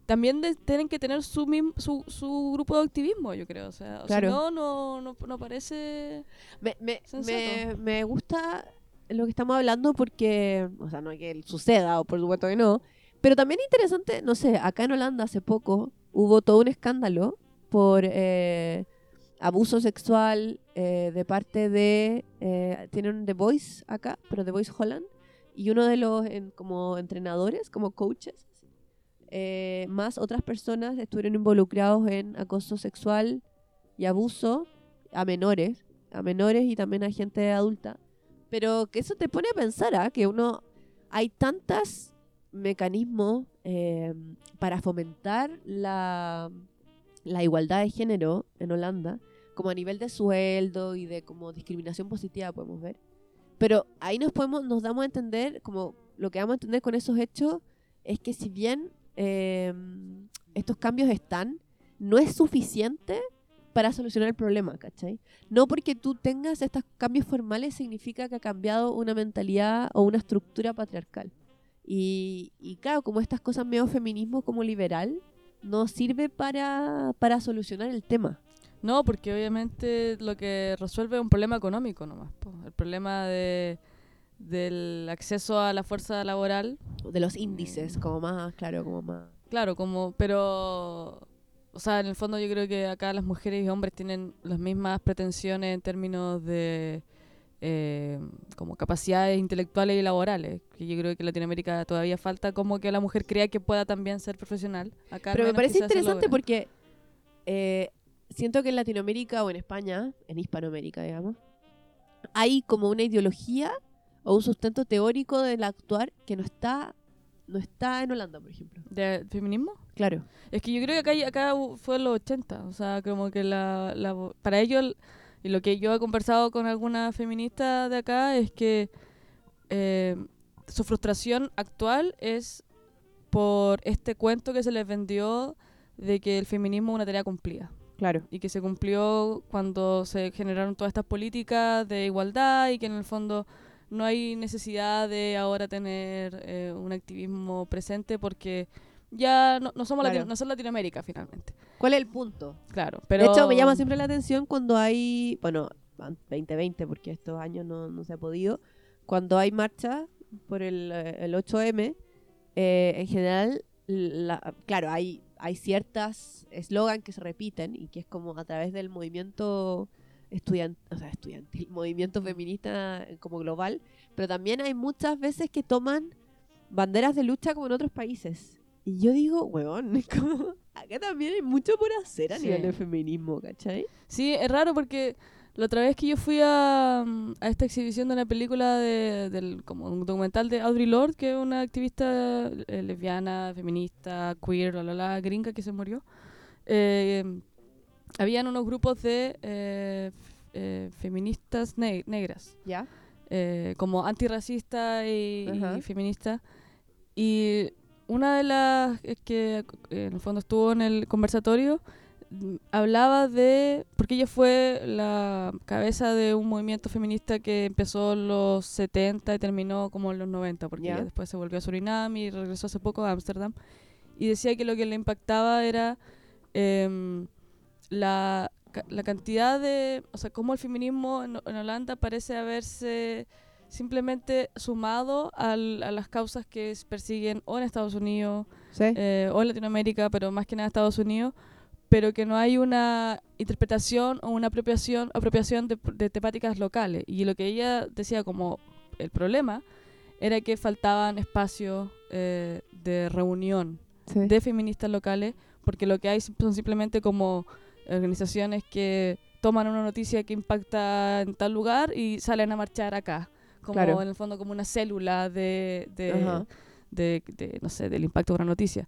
también de- tienen que tener su, mim- su, su grupo de activismo, yo creo. O sea, Claro. si no, no, no, no parece... Me, me, me, me gusta lo que estamos hablando porque, o sea, no es que suceda, o por supuesto que no, pero también interesante, no sé, acá en Holanda hace poco hubo todo un escándalo por eh, abuso sexual eh, de parte de, eh, tienen The Voice acá, pero The Voice Holland, y uno de los como entrenadores, como coaches, más otras personas estuvieron involucrados en acoso sexual y abuso a menores, a menores y también a gente adulta. Pero que eso te pone a pensar, ¿ah? que uno hay tantos mecanismos para fomentar la, la igualdad de género en Holanda, como a nivel de sueldo y de como discriminación positiva podemos ver. Pero ahí nos podemos, nos damos a entender, como lo que vamos a entender con esos hechos, es que si bien eh, estos cambios están, no es suficiente para solucionar el problema, ¿cachai? No porque tú tengas estos cambios formales significa que ha cambiado una mentalidad o una estructura patriarcal. Y, y claro, como estas cosas medio feminismo como liberal, no sirve para, para solucionar el tema. No, porque obviamente lo que resuelve es un problema económico nomás. po. El problema de, del acceso a la fuerza laboral. De los índices, como más, claro, como más... Claro, como, pero, o sea, en el fondo yo creo que acá las mujeres y hombres tienen las mismas pretensiones en términos de eh, como capacidades intelectuales y laborales. Que yo creo que en Latinoamérica todavía falta como que la mujer crea que pueda también ser profesional. Acá Pero me parece interesante porque eh, siento que en Latinoamérica o en España, en Hispanoamérica, digamos, hay como una ideología o un sustento teórico del actuar que no está, no está en Holanda, por ejemplo. ¿De feminismo? Claro. Es que yo creo que acá, acá fue en los 80, o sea, como que la, la para ellos, el- y lo que yo he conversado con alguna feminista de acá es que eh, su frustración actual es por este cuento que se les vendió de que el feminismo es una tarea cumplida Claro. y que se cumplió cuando se generaron todas estas políticas de igualdad y que en el fondo no hay necesidad de ahora tener eh, un activismo presente porque ya no, no somos Claro. Latino- no son Latinoamérica finalmente. ¿Cuál es el punto? Claro, pero De hecho, me llama siempre la atención cuando hay, bueno, an- 2020, porque estos años no, no se ha podido, cuando hay marcha por el, eh, el 8M, eh, en general, la- claro, hay, hay ciertas eslogan que se repiten y que es como a través del movimiento estudiantil, o sea, estudiantil, movimiento feminista eh, como global, pero también hay muchas veces que toman banderas de lucha como en otros países. Y yo digo, weón, como, acá también hay mucho por hacer a Sí. nivel de feminismo, ¿cachai? Sí, es raro porque la otra vez que yo fui a, a esta exhibición de una película de, del, como un documental de Audre Lorde, que es una activista eh, lesbiana, feminista, queer, la, la, la, gringa que se murió, eh, habían unos grupos de eh, eh, feministas ne- negras, ¿Ya? eh, como antirracista y, y Ajá. feminista. Y una de las que en el fondo estuvo en el conversatorio hablaba de, porque ella fue la cabeza de un movimiento feminista que empezó en los 70 y terminó como en los 90, porque ella después se volvió a Surinam y regresó hace poco a Ámsterdam. Y decía que lo que le impactaba era em, la, la cantidad de, o sea, cómo el feminismo en, en Holanda parece haberse simplemente sumado al- a las causas que persiguen o en Estados Unidos Sí. eh, o en Latinoamérica, pero más que nada Estados Unidos, pero que no hay una interpretación o una apropiación, apropiación de, de temáticas locales. Y lo que ella decía como el problema era que faltaban espacios eh, de reunión sí. de feministas locales, porque lo que hay son simplemente como organizaciones que toman una noticia que impacta en tal lugar y salen a marchar acá, como Claro. en el fondo como una célula de, de, Ajá. de- de, no sé, del impacto de una noticia.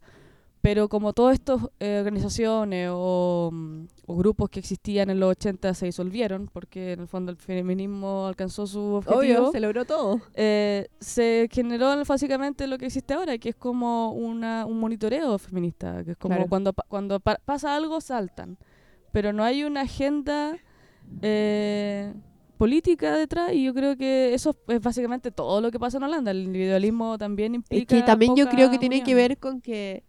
Pero como todas estas eh, organizaciones o, mm, o grupos que existían en los 80 se disolvieron, porque en el fondo el feminismo alcanzó su objetivo, Obvio, se logró todo. eh, se generó básicamente lo que existe ahora, que es como una, un monitoreo feminista, que es como Claro. cuando, cuando pa- pasa algo saltan, pero no hay una agenda eh, política detrás y yo creo que eso es básicamente todo lo que pasa en Holanda. El individualismo también Es implica... que también yo creo que tiene que ver con que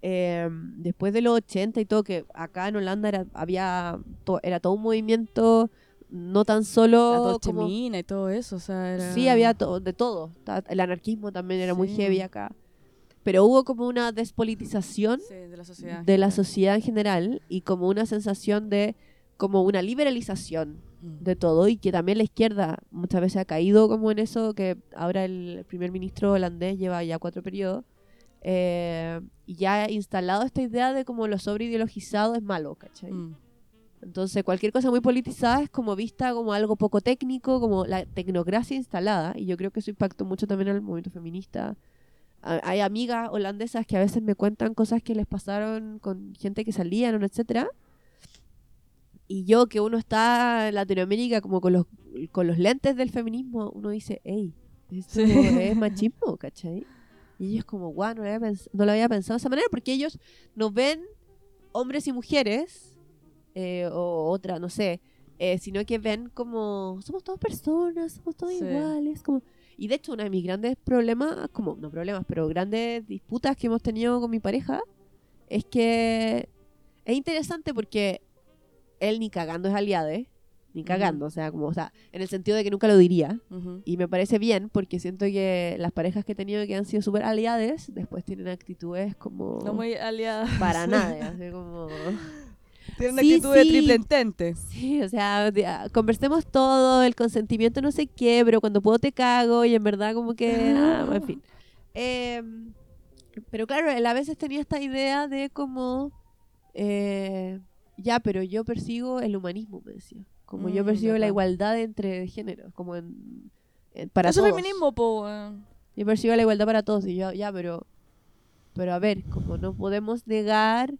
eh, después de los 80 y todo, que acá en Holanda era, había to- era todo un movimiento no tan La solo Dolce como... Mina y todo eso, o sea, era... Sí, había to- de todo. El anarquismo también era muy heavy acá. Pero hubo como una despolitización Sí, de la sociedad. en de la general. sociedad en general y como una sensación de como una liberalización. De todo y que también la izquierda muchas veces ha caído como en eso que ahora el primer ministro holandés lleva ya cuatro periodos eh, y ya ha instalado esta idea de como lo sobreideologizado es malo, ¿cachai? Mm. Entonces, cualquier cosa muy politizada es como vista como algo poco técnico, como la tecnocracia instalada. Y yo creo que eso impactó mucho también al movimiento feminista. Hay amigas holandesas que a veces me cuentan cosas que les pasaron con gente que salían, etcétera. Y yo, que uno está en Latinoamérica como con los, con los lentes del feminismo, uno dice, hey, esto Sí. es machismo, ¿cachai? Y ellos como, guau, no, no lo había pensado de esa manera, porque ellos nos ven hombres y mujeres, eh, o otra, no sé, eh, sino que ven como, somos todas personas, somos todos Sí. iguales, como... Y de hecho, uno de mis grandes problemas, como, no problemas, pero grandes disputas que hemos tenido con mi pareja, es que es interesante porque él ni cagando es aliado, ¿eh? Ni cagando, o sea, como, o sea, en el sentido de que nunca lo diría. Ujú. Y me parece bien porque siento que las parejas que he tenido que han sido súper aliades, después tienen actitudes como... No muy aliada. Para nada, así como... Tiene una Sí, actitud de sí. triple entente. Sí, o sea, de- ah, conversemos todo, el consentimiento no sé qué, pero cuando puedo te cago y en verdad como que... ah, en fin. Em, pero claro, él a veces tenía esta idea de como... eh, ya, pero yo persigo el humanismo, me decía. Como yo Mm, persigo la igualdad entre géneros, como en... en- para Eso todos. feminismo, po. Yo persigo la igualdad para todos. Y yo, ya, pero. Pero a ver, como no podemos negar.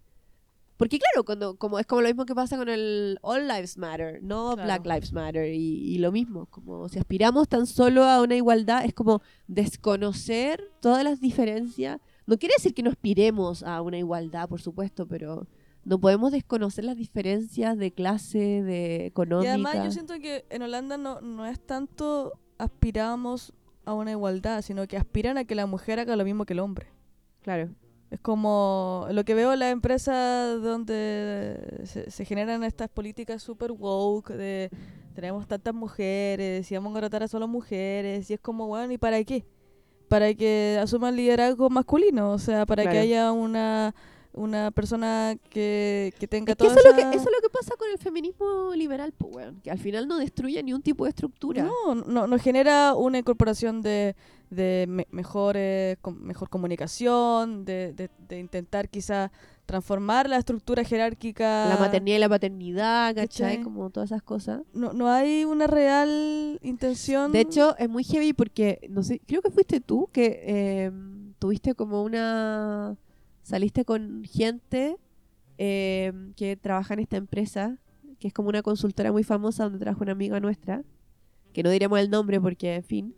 Porque claro, cuando, como es como lo mismo que pasa con el All Lives Matter, no Claro. Black Lives Matter. Y, y lo mismo, como si aspiramos tan solo a una igualdad, es como desconocer todas las diferencias. No quiere decir que no aspiremos a una igualdad, por supuesto, pero no podemos desconocer las diferencias de clase, de Y económica. además yo siento que en Holanda no, no es tanto aspiramos a una igualdad, sino que aspiran a que la mujer haga lo mismo que el hombre. Claro. Es como lo que veo en las empresas donde se, se generan estas políticas super woke de tenemos tantas mujeres y vamos a contratar a solo mujeres y es como, bueno, ¿y para qué? Para que asuman liderazgo masculino, o sea, para que haya una, una persona que, que tenga Es que eso, es lo que esa- eso es lo que pasa con el feminismo liberal, pues, weón. Que al final no destruye ni un tipo de estructura. No, no, no genera una incorporación de, de me- mejores, com- mejor comunicación, de, de, de intentar quizá transformar la estructura jerárquica. La maternidad y la paternidad, ¿cachai? ¿Cachai? Como todas esas cosas. No, no hay una real intención. De hecho, es muy heavy porque, no sé, creo que fuiste tú que eh, tuviste como una... Saliste con gente eh, que trabaja en esta empresa, que es como una consultora muy famosa donde trabaja una amiga nuestra, que no diremos el nombre porque, en fin,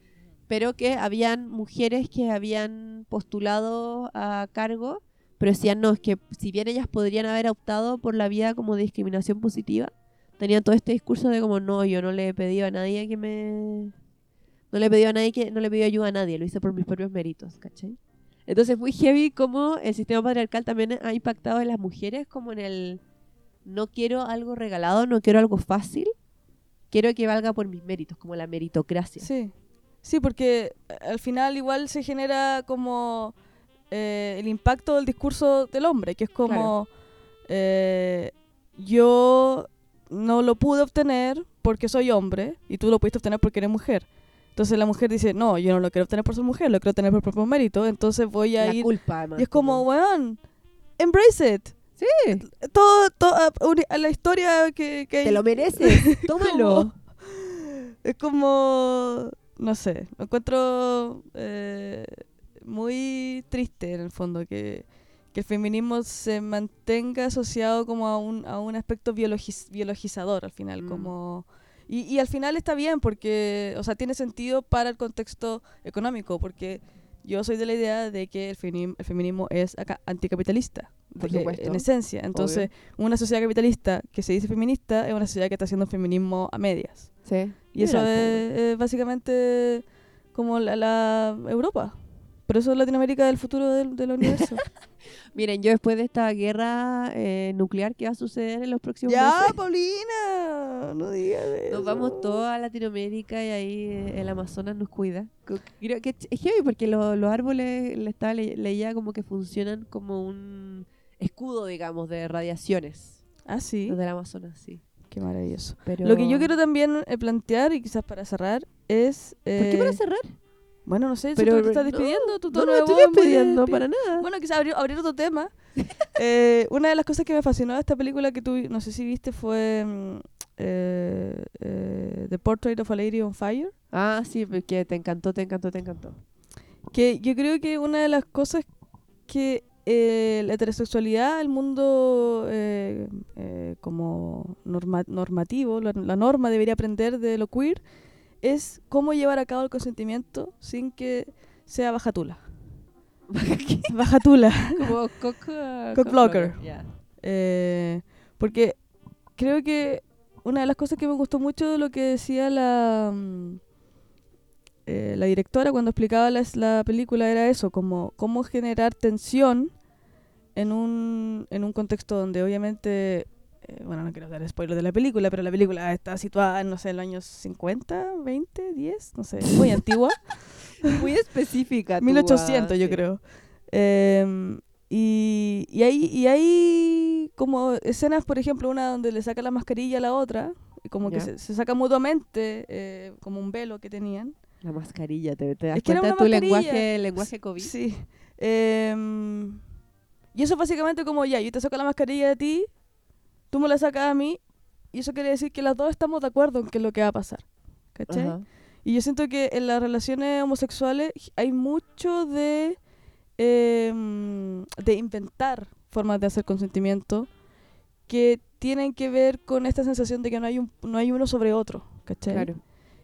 pero que habían mujeres que habían postulado a cargo, pero decían, no, es que si bien ellas podrían haber optado por la vía como discriminación positiva, tenían todo este discurso de como, no, yo no le he pedido a nadie que me... No le he pedido a nadie que... No le he pedido ayuda a nadie, lo hice por mis propios méritos, ¿cachai? Entonces muy heavy como el sistema patriarcal también ha impactado en las mujeres como en el... No quiero algo regalado, no quiero algo fácil, quiero que valga por mis méritos, como la meritocracia. Sí. Sí, porque eh, al final igual se genera como eh, el impacto del discurso del hombre, que es como eh, yo no lo pude obtener porque soy hombre y tú lo pudiste obtener porque eres mujer. Entonces la mujer dice, no, yo no lo quiero obtener por ser mujer, lo quiero obtener por propio mérito, entonces voy a la ir... culpa, además. Y es como, weón, embrace it. Sí, Todo, todo la historia que... que te lo mereces, tómalo. es como, no sé, lo encuentro eh, muy triste en el fondo que, que el feminismo se mantenga asociado como a un, a un aspecto biologiz- biologizador al final, Mm. como... Y, y al final está bien porque, o sea, tiene sentido para el contexto económico, porque yo soy de la idea de que el, feminismo, el feminismo es acá anticapitalista, Por supuesto. en esencia. Entonces, una sociedad capitalista que se dice feminista es una sociedad que está haciendo feminismo a medias. Sí. Y eso es, es básicamente como la, la Europa. Por eso Latinoamérica es el futuro del, del universo. Miren, yo después de esta guerra eh, nuclear que va a suceder en los próximos ya, meses, Paulina, no digas eso. nos vamos todos a Latinoamérica y ahí eh, el Amazonas nos cuida. Creo que es heavy porque lo- los árboles, le estaba le- leía como que funcionan como un escudo, digamos, de radiaciones. Ah, sí. Los del Amazonas, sí. Qué maravilloso. Pero... Lo que yo quiero también eh, plantear, y quizás para cerrar, es... ¿Por qué eh, para cerrar? Bueno, no sé, si Pero- tú te estás no, despidiendo, No, tono no de me estoy despidiendo despi- para nada. Bueno, quizás abrir, abrir otro tema, Eh, una de las cosas que me fascinó de esta película que tú, no sé si viste, fue mm, eh, eh, The Portrait of a Lady on Fire. Ah, sí, porque te encantó, te encantó, te encantó. Que yo creo que una de las cosas que eh, la heterosexualidad, el mundo eh, eh, como norma- normativo, la, la norma debería aprender de lo queer, es cómo llevar a cabo el consentimiento sin que sea bajatula. Bajatula. Como cock, uh, Cock blocker. ya. Eh, porque creo que una de las cosas que me gustó mucho de lo que decía la, mm, eh, la directora cuando explicaba la, la película era eso, como cómo generar tensión en un, en un contexto donde obviamente, bueno, no quiero dar spoiler de la película, pero la película está situada no sé, en los años 50, 20, 10, no sé, muy antigua. Muy específica. tú, 1800 ah, yo sí. creo. Em, y, y, hay, y hay como escenas, por ejemplo, una donde le saca la mascarilla a la otra, y como que Ya. se, se saca mutuamente, eh, como un velo que tenían. La mascarilla, ¿te, te das Es que cuenta tu lenguaje, lenguaje COVID? Sí. Em, y eso básicamente como, ya, yo te saco la mascarilla de ti, tú me la sacas a mí, y eso quiere decir que las dos estamos de acuerdo en qué es lo que va a pasar. ¿Cachai? Ajá. Y yo siento que en las relaciones homosexuales hay mucho de, em, de inventar formas de hacer consentimiento que tienen que ver con esta sensación de que no hay, un, no hay uno sobre otro, ¿cachai? Claro.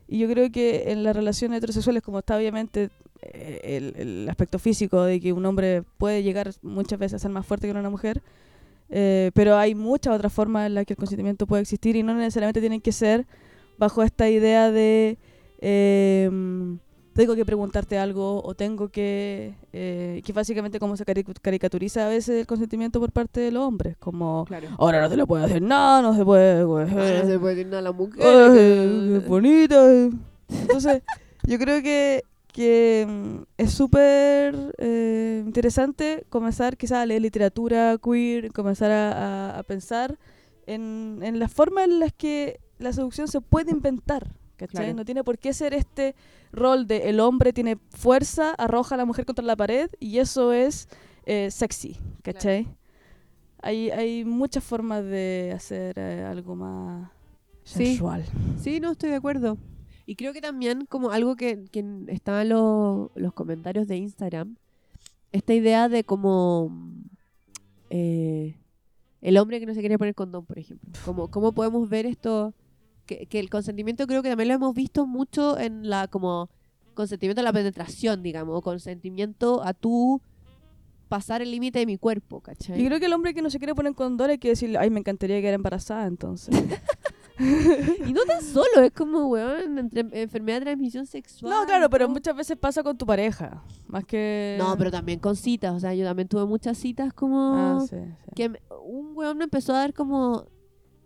Y yo creo que en las relaciones heterosexuales, como está obviamente eh, el, el aspecto físico de que un hombre puede llegar muchas veces a ser más fuerte que una mujer, eh, pero hay muchas otras formas en las que el consentimiento puede existir y no necesariamente tienen que ser bajo esta idea de eh, tengo que preguntarte algo o tengo que... eh, que básicamente como se cari- caricaturiza a veces el consentimiento por parte de los hombres, como Claro. ahora no te lo puede hacer nada, no se puede... pues, no se puede decir nada a la mujer. Bonita. Entonces, yo creo que, que mm, es súper eh, interesante comenzar quizás a leer literatura queer, comenzar a, a- a pensar en, en las formas en las que la seducción se puede inventar. Claro. No tiene por qué ser este rol de el hombre tiene fuerza, arroja a la mujer contra la pared y eso es eh, sexy. ¿cachai? Hay, hay muchas formas de hacer eh, algo más Sí. sensual. Sí, no estoy de acuerdo. Y creo que también como algo que, que estaba en los, los comentarios de Instagram, esta idea de como eh, el hombre que no se quiere poner condón, por ejemplo. Como, ¿Cómo podemos ver esto? Que, que el consentimiento creo que también lo hemos visto mucho en la como consentimiento a la penetración, digamos, o consentimiento a tú pasar el límite de mi cuerpo, ¿cachai? Yo creo que el hombre que no se quiere poner condón hay que decirle, ay, me encantaría quedar embarazada entonces. Y no tan solo, es como, weón, entre- enfermedad de transmisión sexual. no, claro, pero muchas veces pasa con tu pareja, más que... No, pero también con citas, o sea, yo también tuve muchas citas como... Ah, sí, sí. que me- un weón me empezó a dar como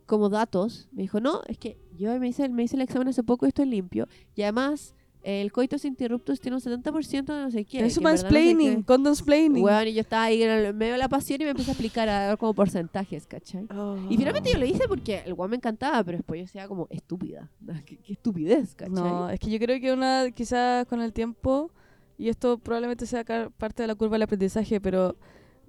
como datos, me dijo, no, es que yo me hice, me hice el examen hace poco y estoy limpio, y además el coitus interruptus tiene un 70% de no sé qué. Es en verdad no sé mansplaining, condonsplaining. Weón, y yo estaba ahí en el medio de la pasión y me empecé a explicar a dar como porcentajes, ¿cachai? Y finalmente yo lo hice porque el weón me encantaba, pero después yo decía como estúpida. ¿Qué, qué estupidez, ¿cachai? No, es que yo creo que una, quizás con el tiempo, y esto probablemente sea parte de la curva del aprendizaje, pero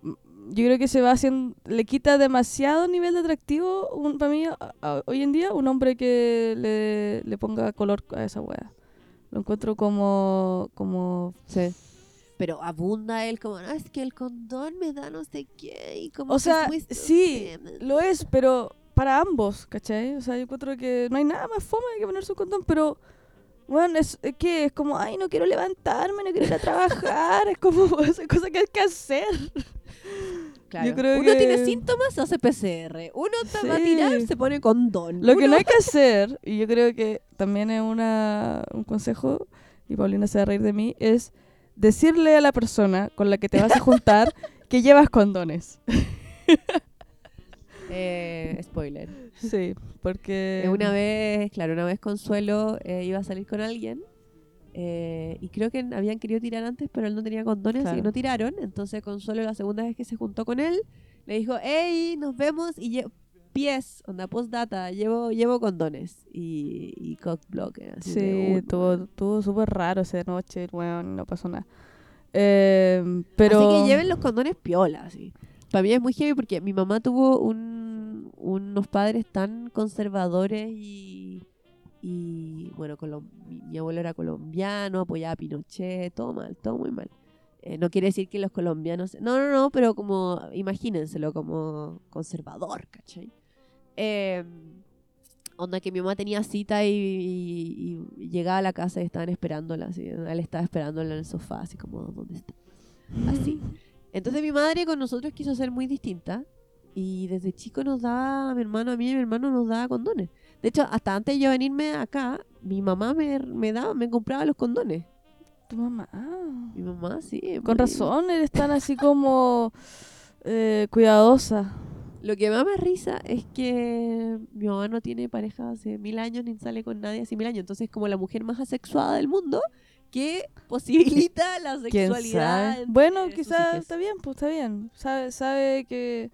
yo creo que se va haciendo, le quita demasiado nivel de atractivo un, para mí a- a- hoy en día un hombre que le, le ponga color a esa wea. Lo encuentro como, como Sí. Pero abunda él como, no, es que el condón me da no sé qué. Y como O sea, sí, estúpido". Lo es, pero para ambos, ¿cachai? O sea, yo encuentro que no hay nada más fome que ponerse un condón, pero, bueno, es es que es como, ay, no quiero levantarme, no quiero ir a trabajar, es como esa cosa que hay que hacer. Claro. Yo creo Uno que- tiene síntomas, hace PCR. Uno te va a Sí. tirar, se pone condón. Lo que no hay que hacer, y yo creo que también es una, un consejo, y Paulina se va a reír de mí, es decirle a la persona con la que te vas a juntar que llevas condones. Eh, spoiler. Sí, porque... Eh, una vez, claro, una vez Consuelo eh, iba a salir con alguien. Eh, y creo que habían querido tirar antes, pero él no tenía condones, así que Claro. no tiraron. Entonces Consuelo, la segunda vez que se juntó con él, le dijo, hey, nos vemos y pies, onda postdata, llevo, llevo condones. Y, y cock blocker. Así Sí, de, "Uy, estuvo, weón". estuvo súper raro esa noche, weón, no pasó nada. Eh, pero... Así que lleven los condones piola, así. Para mí es muy heavy porque mi mamá tuvo un- unos padres tan conservadores y, y bueno, mi, mi abuelo era colombiano, apoyaba a Pinochet, todo mal, todo muy mal. Eh, no quiere decir que los colombianos... No, no, no, pero como, imagínenselo, como conservador, ¿cachai? Eh, onda que mi mamá tenía cita y, llegaba a la casa y estaban esperándola, así, él estaba esperándola en el sofá, así como, ¿dónde está? Así. Entonces mi madre con nosotros quiso ser muy distinta y desde chico nos daba, a mi hermano, a mí y mi hermano nos daba condones. De hecho, hasta antes de yo venirme acá, mi mamá me, me daba, me compraba los condones. Tu mamá. ah. Mi mamá, sí. Con razón, eres tan así como eh, cuidadosa. Lo que me más risa es que mi mamá no tiene pareja hace mil años ni sale con nadie hace mil años. Entonces es como la mujer más asexuada del mundo que posibilita la ¿Quién sexualidad. Bueno, quizás está bien, pues está bien. Sabe, sabe que,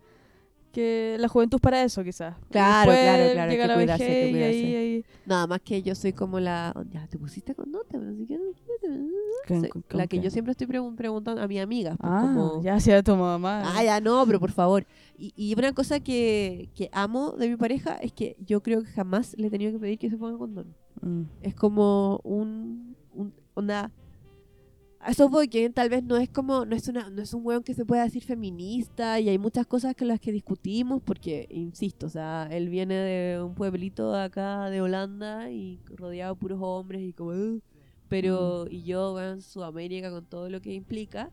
que la juventud es para eso, quizás. Claro, después claro, claro, Llega que la cuidarse, que vejez y ahí, cuidarse. ahí Nada más que yo soy como la. Ya, ¿te pusiste con no? ¿Te- no sé qué, no sé qué, no sé qué? ¿Con- Soy con- la que yo siempre estoy pregun- preguntando a mis amigas. pues, Ah, como, ya hacía tu mamá. Ah, ya no, pero por favor. Y, y una cosa que, que amo de mi pareja es que yo creo que jamás le he tenido que pedir que se ponga condón. Mm. Es como un. un onda. A eso voy, que tal vez no es como. No es, una, no es un weón que se pueda decir feminista y hay muchas cosas con las que discutimos porque, insisto, o sea, él viene de un pueblito acá de Holanda y rodeado de puros hombres y como. "Uh", pero. Y yo, weón, en Sudamérica con todo lo que implica.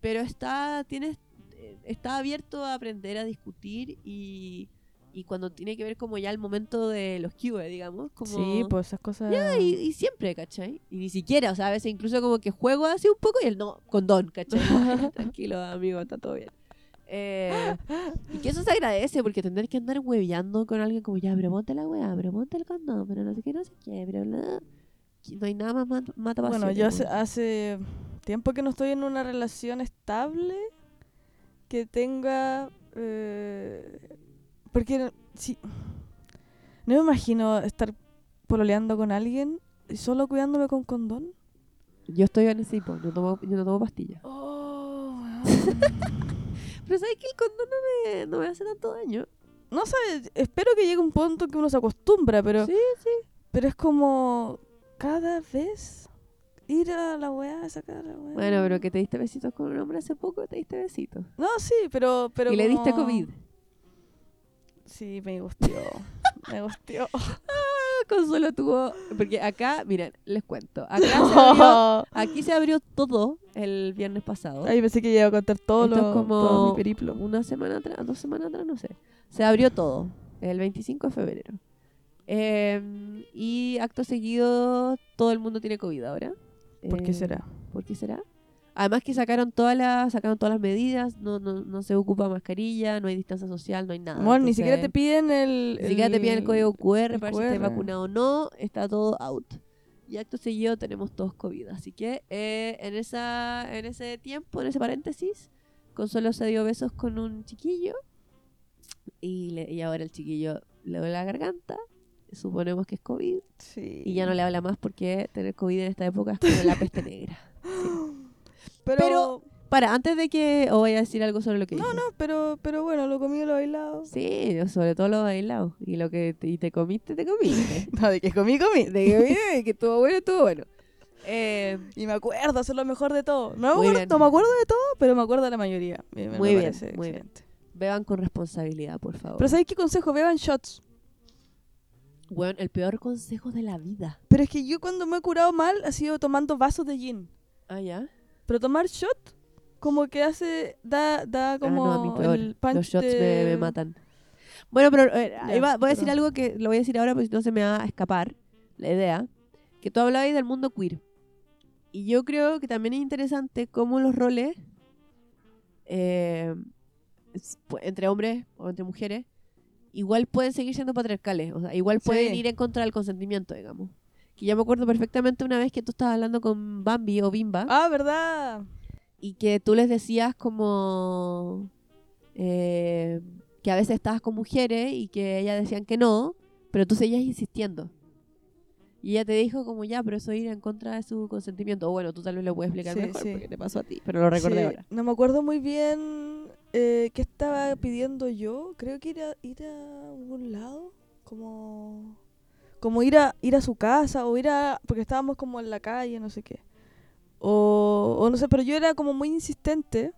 Pero está. Tienes, eh, está abierto a aprender a discutir y. Y cuando tiene que ver como ya el momento de los QE, digamos, como... Sí, pues esas cosas. Ya, y, y siempre, ¿cachai? Y ni siquiera, o sea, a veces incluso como que juego así un poco y él no, condón, ¿cachai? Tranquilo, amigo, está todo bien. Eh, y que eso se agradece porque tener que andar hueveando con alguien como ya, pero ponte la weá, pero ponte el condón, pero no sé qué, no sé qué, pero bla. No hay nada más mat- mata Bueno, pasiones, yo hace, hace tiempo que no estoy en una relación estable que tenga... eh, porque si, no me imagino estar pololeando con alguien y solo cuidándome con condón. Yo estoy en ese tipo, yo, tomo, yo no tomo pastillas. Oh, Pero ¿sabes que el condón no me, no me hace tanto daño? no sé, espero que llegue un punto que uno se acostumbra, pero, Sí, sí. pero es como cada vez ir a la weá, a sacar la weá. Bueno, pero que te diste besitos con un hombre hace poco, te diste besitos. No, sí, pero... pero y le diste COVID. Sí, me gustió. me gustió. Consuelo tuvo. Porque acá, miren, les cuento. Acá se abrió, aquí se abrió todo el viernes pasado. Ay, pensé que iba a contar todo, Esto es lo, como todo mi periplo. Una semana atrás, dos semanas atrás, no sé. Se abrió todo. El 25 de febrero. Eh, y acto seguido, todo el mundo tiene COVID ahora. ¿Por qué Eh, será? ¿Por qué será? Además que sacaron todas las, sacaron todas las medidas, no, no, no se ocupa mascarilla, no hay distancia social, no hay nada. bueno, ni siquiera te piden el... Ni siquiera te piden el código QR el para ver si estás QR. vacunado o no, está todo out. Y acto seguido tenemos todos COVID. Así que eh, en, esa, en ese tiempo, en ese paréntesis, Consuelo se dio besos con un chiquillo. Y, le- y ahora el chiquillo le duele la garganta. Suponemos que es COVID. Sí. Y ya no le habla más porque tener COVID en esta época es como la peste negra. Pero... pero- Para, antes de que... O voy a decir algo sobre lo que no, dije. no, pero, pero bueno, lo comido lo bailado. Sí, sobre todo lo bailado. Y lo que te, y te comiste, te comiste. No, de que comí, comí. de que, mire, que estuvo bueno, estuvo bueno. Eh, Y me acuerdo, eso es lo mejor de todo. No me, acuerdo, no me acuerdo de todo, pero me acuerdo de la mayoría. Me- me Muy bien, muy bien. beban con responsabilidad, por favor. Pero ¿sabéis qué consejo? Beban shots. Bueno, el peor consejo de la vida. Pero es que yo cuando me he curado mal ha sido tomando vasos de gin. Ah, ya. Pero tomar shot como que hace, da, da como ah, no, a mí peor. el punch Los shots de- me, me matan. Bueno, pero eh, ahí va- voy a decir algo que lo voy a decir ahora porque si no se me va a escapar la idea. Que tú hablabas del mundo queer. Y yo creo que también es interesante cómo los roles eh, entre hombres o entre mujeres igual pueden seguir siendo patriarcales. O sea, igual pueden Sí. ir en contra del consentimiento, digamos. Que yo me acuerdo perfectamente una vez que tú estabas hablando con Bambi o Bimba Ah, ¿verdad? y que tú les decías como eh, que a veces estabas con mujeres y que ellas decían que no, pero tú seguías insistiendo. Y ella te dijo como ya, pero eso ir en contra de su consentimiento. O bueno, tú tal vez lo puedes explicar Sí, mejor sí. porque te pasó a ti, pero lo recordé Sí, ahora. No me acuerdo muy bien eh, ¿qué estaba pidiendo yo? Creo que ir a, ir a algún lado, como como ir a ir a su casa o ir a porque estábamos como en la calle, no sé qué. O, o no sé, pero yo era como muy insistente.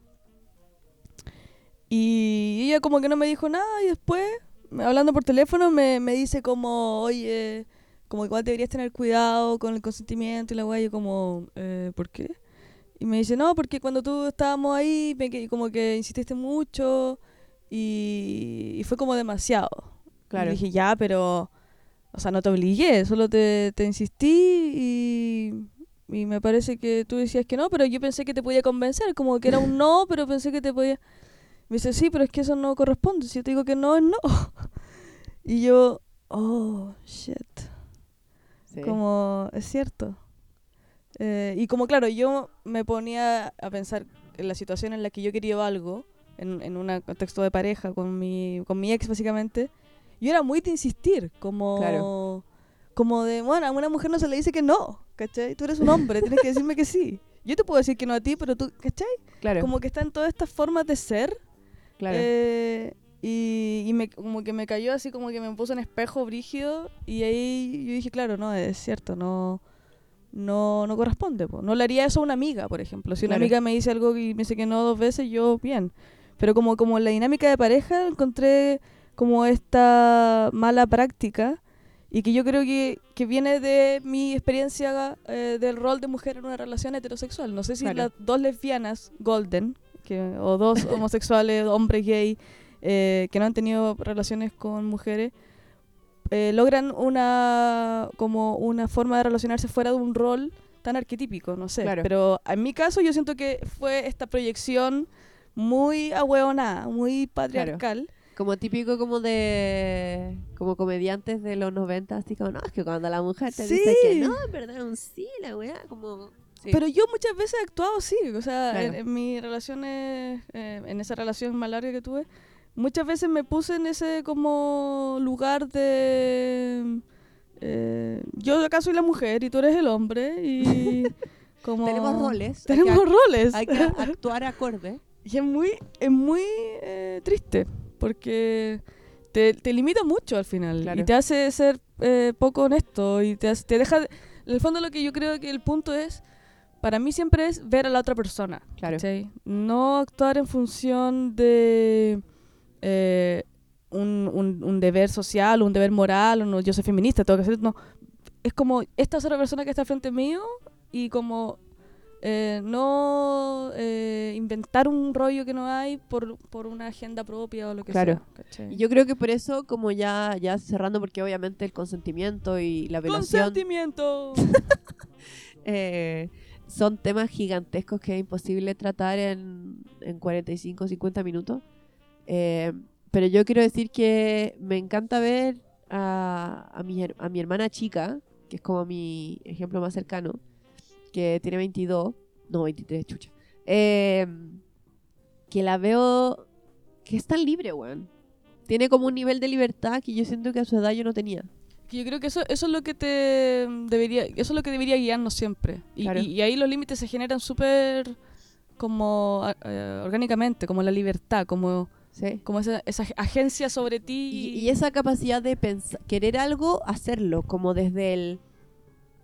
Y ella como que no me dijo nada y después, hablando por teléfono, me, me dice como, oye, como igual deberías tener cuidado con el consentimiento y la weá. Y yo como, eh, ¿por qué? Y me dice, no, porque cuando tú estábamos ahí, me como que insististe mucho y, y fue como demasiado. Claro. Y dije, ya, pero, o sea, no te obligué, solo te, te insistí y, y me parece que tú decías que no, pero yo pensé que te podía convencer, como que era un no, pero pensé que te podía... Me dice, sí, pero es que eso no corresponde, si yo te digo que no, es no. Y yo, oh, shit, Sí. como, es cierto. Eh, y como, claro, yo me ponía a pensar en la situación en la que yo quería algo, en, en un contexto de pareja con mi, con mi ex básicamente, yo era muy de insistir, como, Claro. como de, bueno, a una mujer no se le dice que no, ¿cachai? Tú eres un hombre, tienes que decirme que sí. Yo te puedo decir que no a ti, pero tú, ¿cachai? Claro, Como que están todas estas formas de ser. claro. eh, y y me, como que me cayó así, como que me puso en espejo brígido. Y ahí yo dije, claro, no, es cierto, no no, no corresponde. po. No le haría eso a una amiga, por ejemplo. Si una Claro. amiga me dice algo y me dice que no dos veces, yo bien. Pero como, como la dinámica de pareja encontré como esta mala práctica y que yo creo que, que viene de mi experiencia eh, del rol de mujer en una relación heterosexual. No sé si Claro. las dos lesbianas golden que, o dos homosexuales, hombres gay, eh, que no han tenido relaciones con mujeres, eh, logran una como una forma de relacionarse fuera de un rol tan arquetípico, no sé. Claro. Pero en mi caso yo siento que fue esta proyección muy ahueonada, muy patriarcal. Como típico como de... Como comediantes de los 90, así como, no, es que cuando la mujer te dice que Sí. no, en verdad es un sí, la weá, como... sí. Pero yo muchas veces he actuado así, o sea, Claro. en, en mis relaciones, eh, en esa relación más larga que tuve, muchas veces me puse en ese como lugar de... eh, yo acá soy la mujer y tú eres el hombre y como... Tenemos roles. hay que Tenemos ac- roles. Hay que actuar acorde. Y es muy, es muy eh, triste, porque te, te limita mucho al final Claro. y te hace ser eh, poco honesto y te, hace- te deja... En el fondo lo que yo creo que el punto es, para mí siempre es ver a la otra persona. Claro. No actuar en función de eh, un, un- un deber social, un deber moral, o no, yo soy feminista, tengo que hacer... No, es como esta es otra persona que está frente mío y como eh, no eh, inventar un rollo que no hay por, por una agenda propia o lo que Claro. sea. Y yo creo que por eso, como ya, ya cerrando, porque obviamente el consentimiento y la violación ¡Consentimiento! eh, son temas gigantescos que es imposible tratar en, en 45 o 50 minutos. Pero yo quiero decir que me encanta ver a, a, mi, a mi hermana chica, que es como mi ejemplo más cercano, que tiene 22, no 23, chucha, eh, que la veo que es tan libre, weón. Tiene como un nivel de libertad que yo siento que a su edad yo no tenía. Yo creo que eso, eso es lo que te debería, eso es lo que debería guiarnos siempre. Y, Claro. y- y ahí los límites se generan súper como eh, orgánicamente, como la libertad, como, Sí. como esa, esa agencia sobre ti. Y, y esa capacidad de pensar, querer algo, hacerlo, como desde el...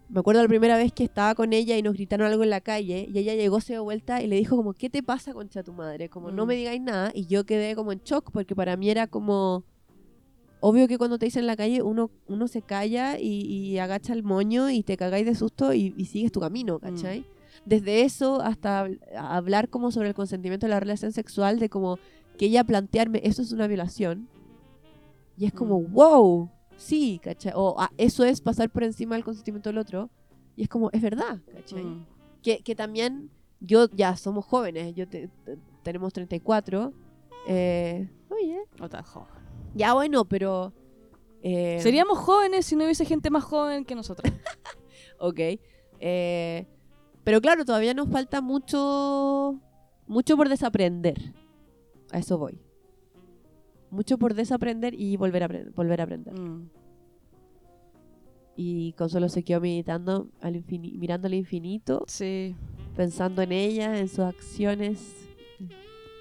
Me acuerdo la primera vez que estaba con ella y nos gritaron algo en la calle y ella llegó, se dio vuelta y le dijo como, ¿qué te pasa, concha tu madre? Como, no Mm. me digáis nada. Y yo quedé como en shock porque para mí era como... Obvio que cuando te dicen en la calle uno, uno se calla y, y agacha el moño y te cagáis de susto y, y sigues tu camino, ¿cachai? Desde eso hasta hablar como sobre el consentimiento de la relación sexual, de como que ella plantearme, eso es una violación. Y es como, Mm. wow, sí, ¿cachai? O "Ah, eso es pasar por encima del consentimiento del otro. Y es como, es verdad, ¿cachai? Mm. Que, que también, yo ya somos jóvenes, yo te- te- tenemos 34. Eh, oye, No tan joven. ya bueno, pero... eh, Seríamos jóvenes si no hubiese gente más joven que nosotros. Ok. Eh, pero claro, todavía nos falta mucho, mucho por desaprender. A eso voy. Mucho por desaprender y volver a, volver a aprender. Mm. Y Consuelo se quedó meditando, al mirando al infinito, Sí. pensando en ella, en sus acciones.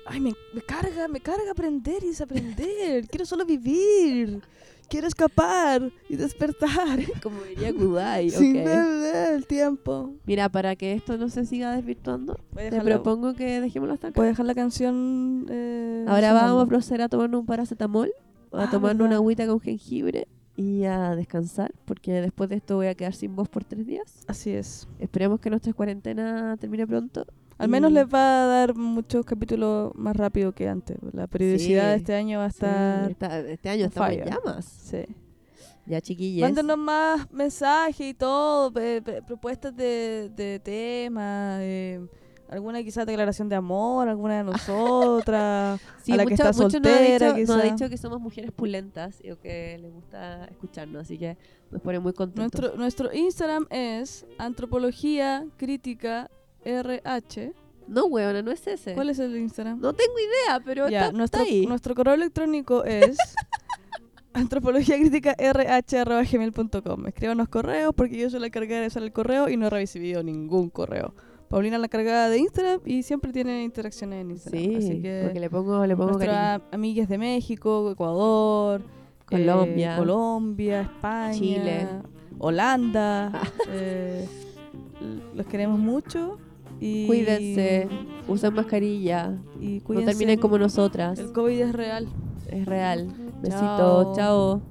Ay, me, me carga, me carga aprender y desaprender. Quiero solo vivir. Quiero escapar y despertar. Como diría Kudai, Sin ok. perder el tiempo. Mira, para que esto no se siga desvirtuando, te propongo que dejémoslo hasta acá. voy a dejar la canción. eh, Ahora sonando. vamos a proceder a tomarnos un paracetamol, a Ah, tomarnos verdad. una agüita con jengibre y a descansar, porque después de esto voy a quedar sin voz por tres días. Así es. Esperemos que nuestra cuarentena termine pronto. Al menos les va a dar muchos capítulos más rápido que antes. La periodicidad Sí. de este año va a Sí, estar. esta- este año estamos en llamas. Sí. Ya, chiquillos. Mándenos más mensajes y todo, propuestas de, de temas, eh, alguna quizás declaración de amor, alguna de nosotras, Sí, a la que mucho- está mucho nos ha soltera, dicho- nos ha dicho que somos mujeres pulentas y que les gusta escucharnos, así que nos pone muy contentos. Nuestro, nuestro Instagram es antropología crítica RH. No, huevona, no es ese. ¿Cuál es el Instagram? No tengo idea, pero Ya, está, nuestro, está ahí. nuestro correo electrónico es antropología crítica rh.gmail.com. Escríbanos correos porque yo soy la encargada de el correo y no he recibido ningún correo. Paulina la encargada de Instagram y siempre tiene interacciones en Instagram. Sí, así que porque le pongo, le pongo cariño. amigas de México, Ecuador, eh, Colombia. Colombia, España, Chile. Holanda. eh, l- los queremos mucho. Cuídense, usen mascarilla. Y cuídense. No terminen como nosotras. El COVID es real. Es real. Besitos, chao.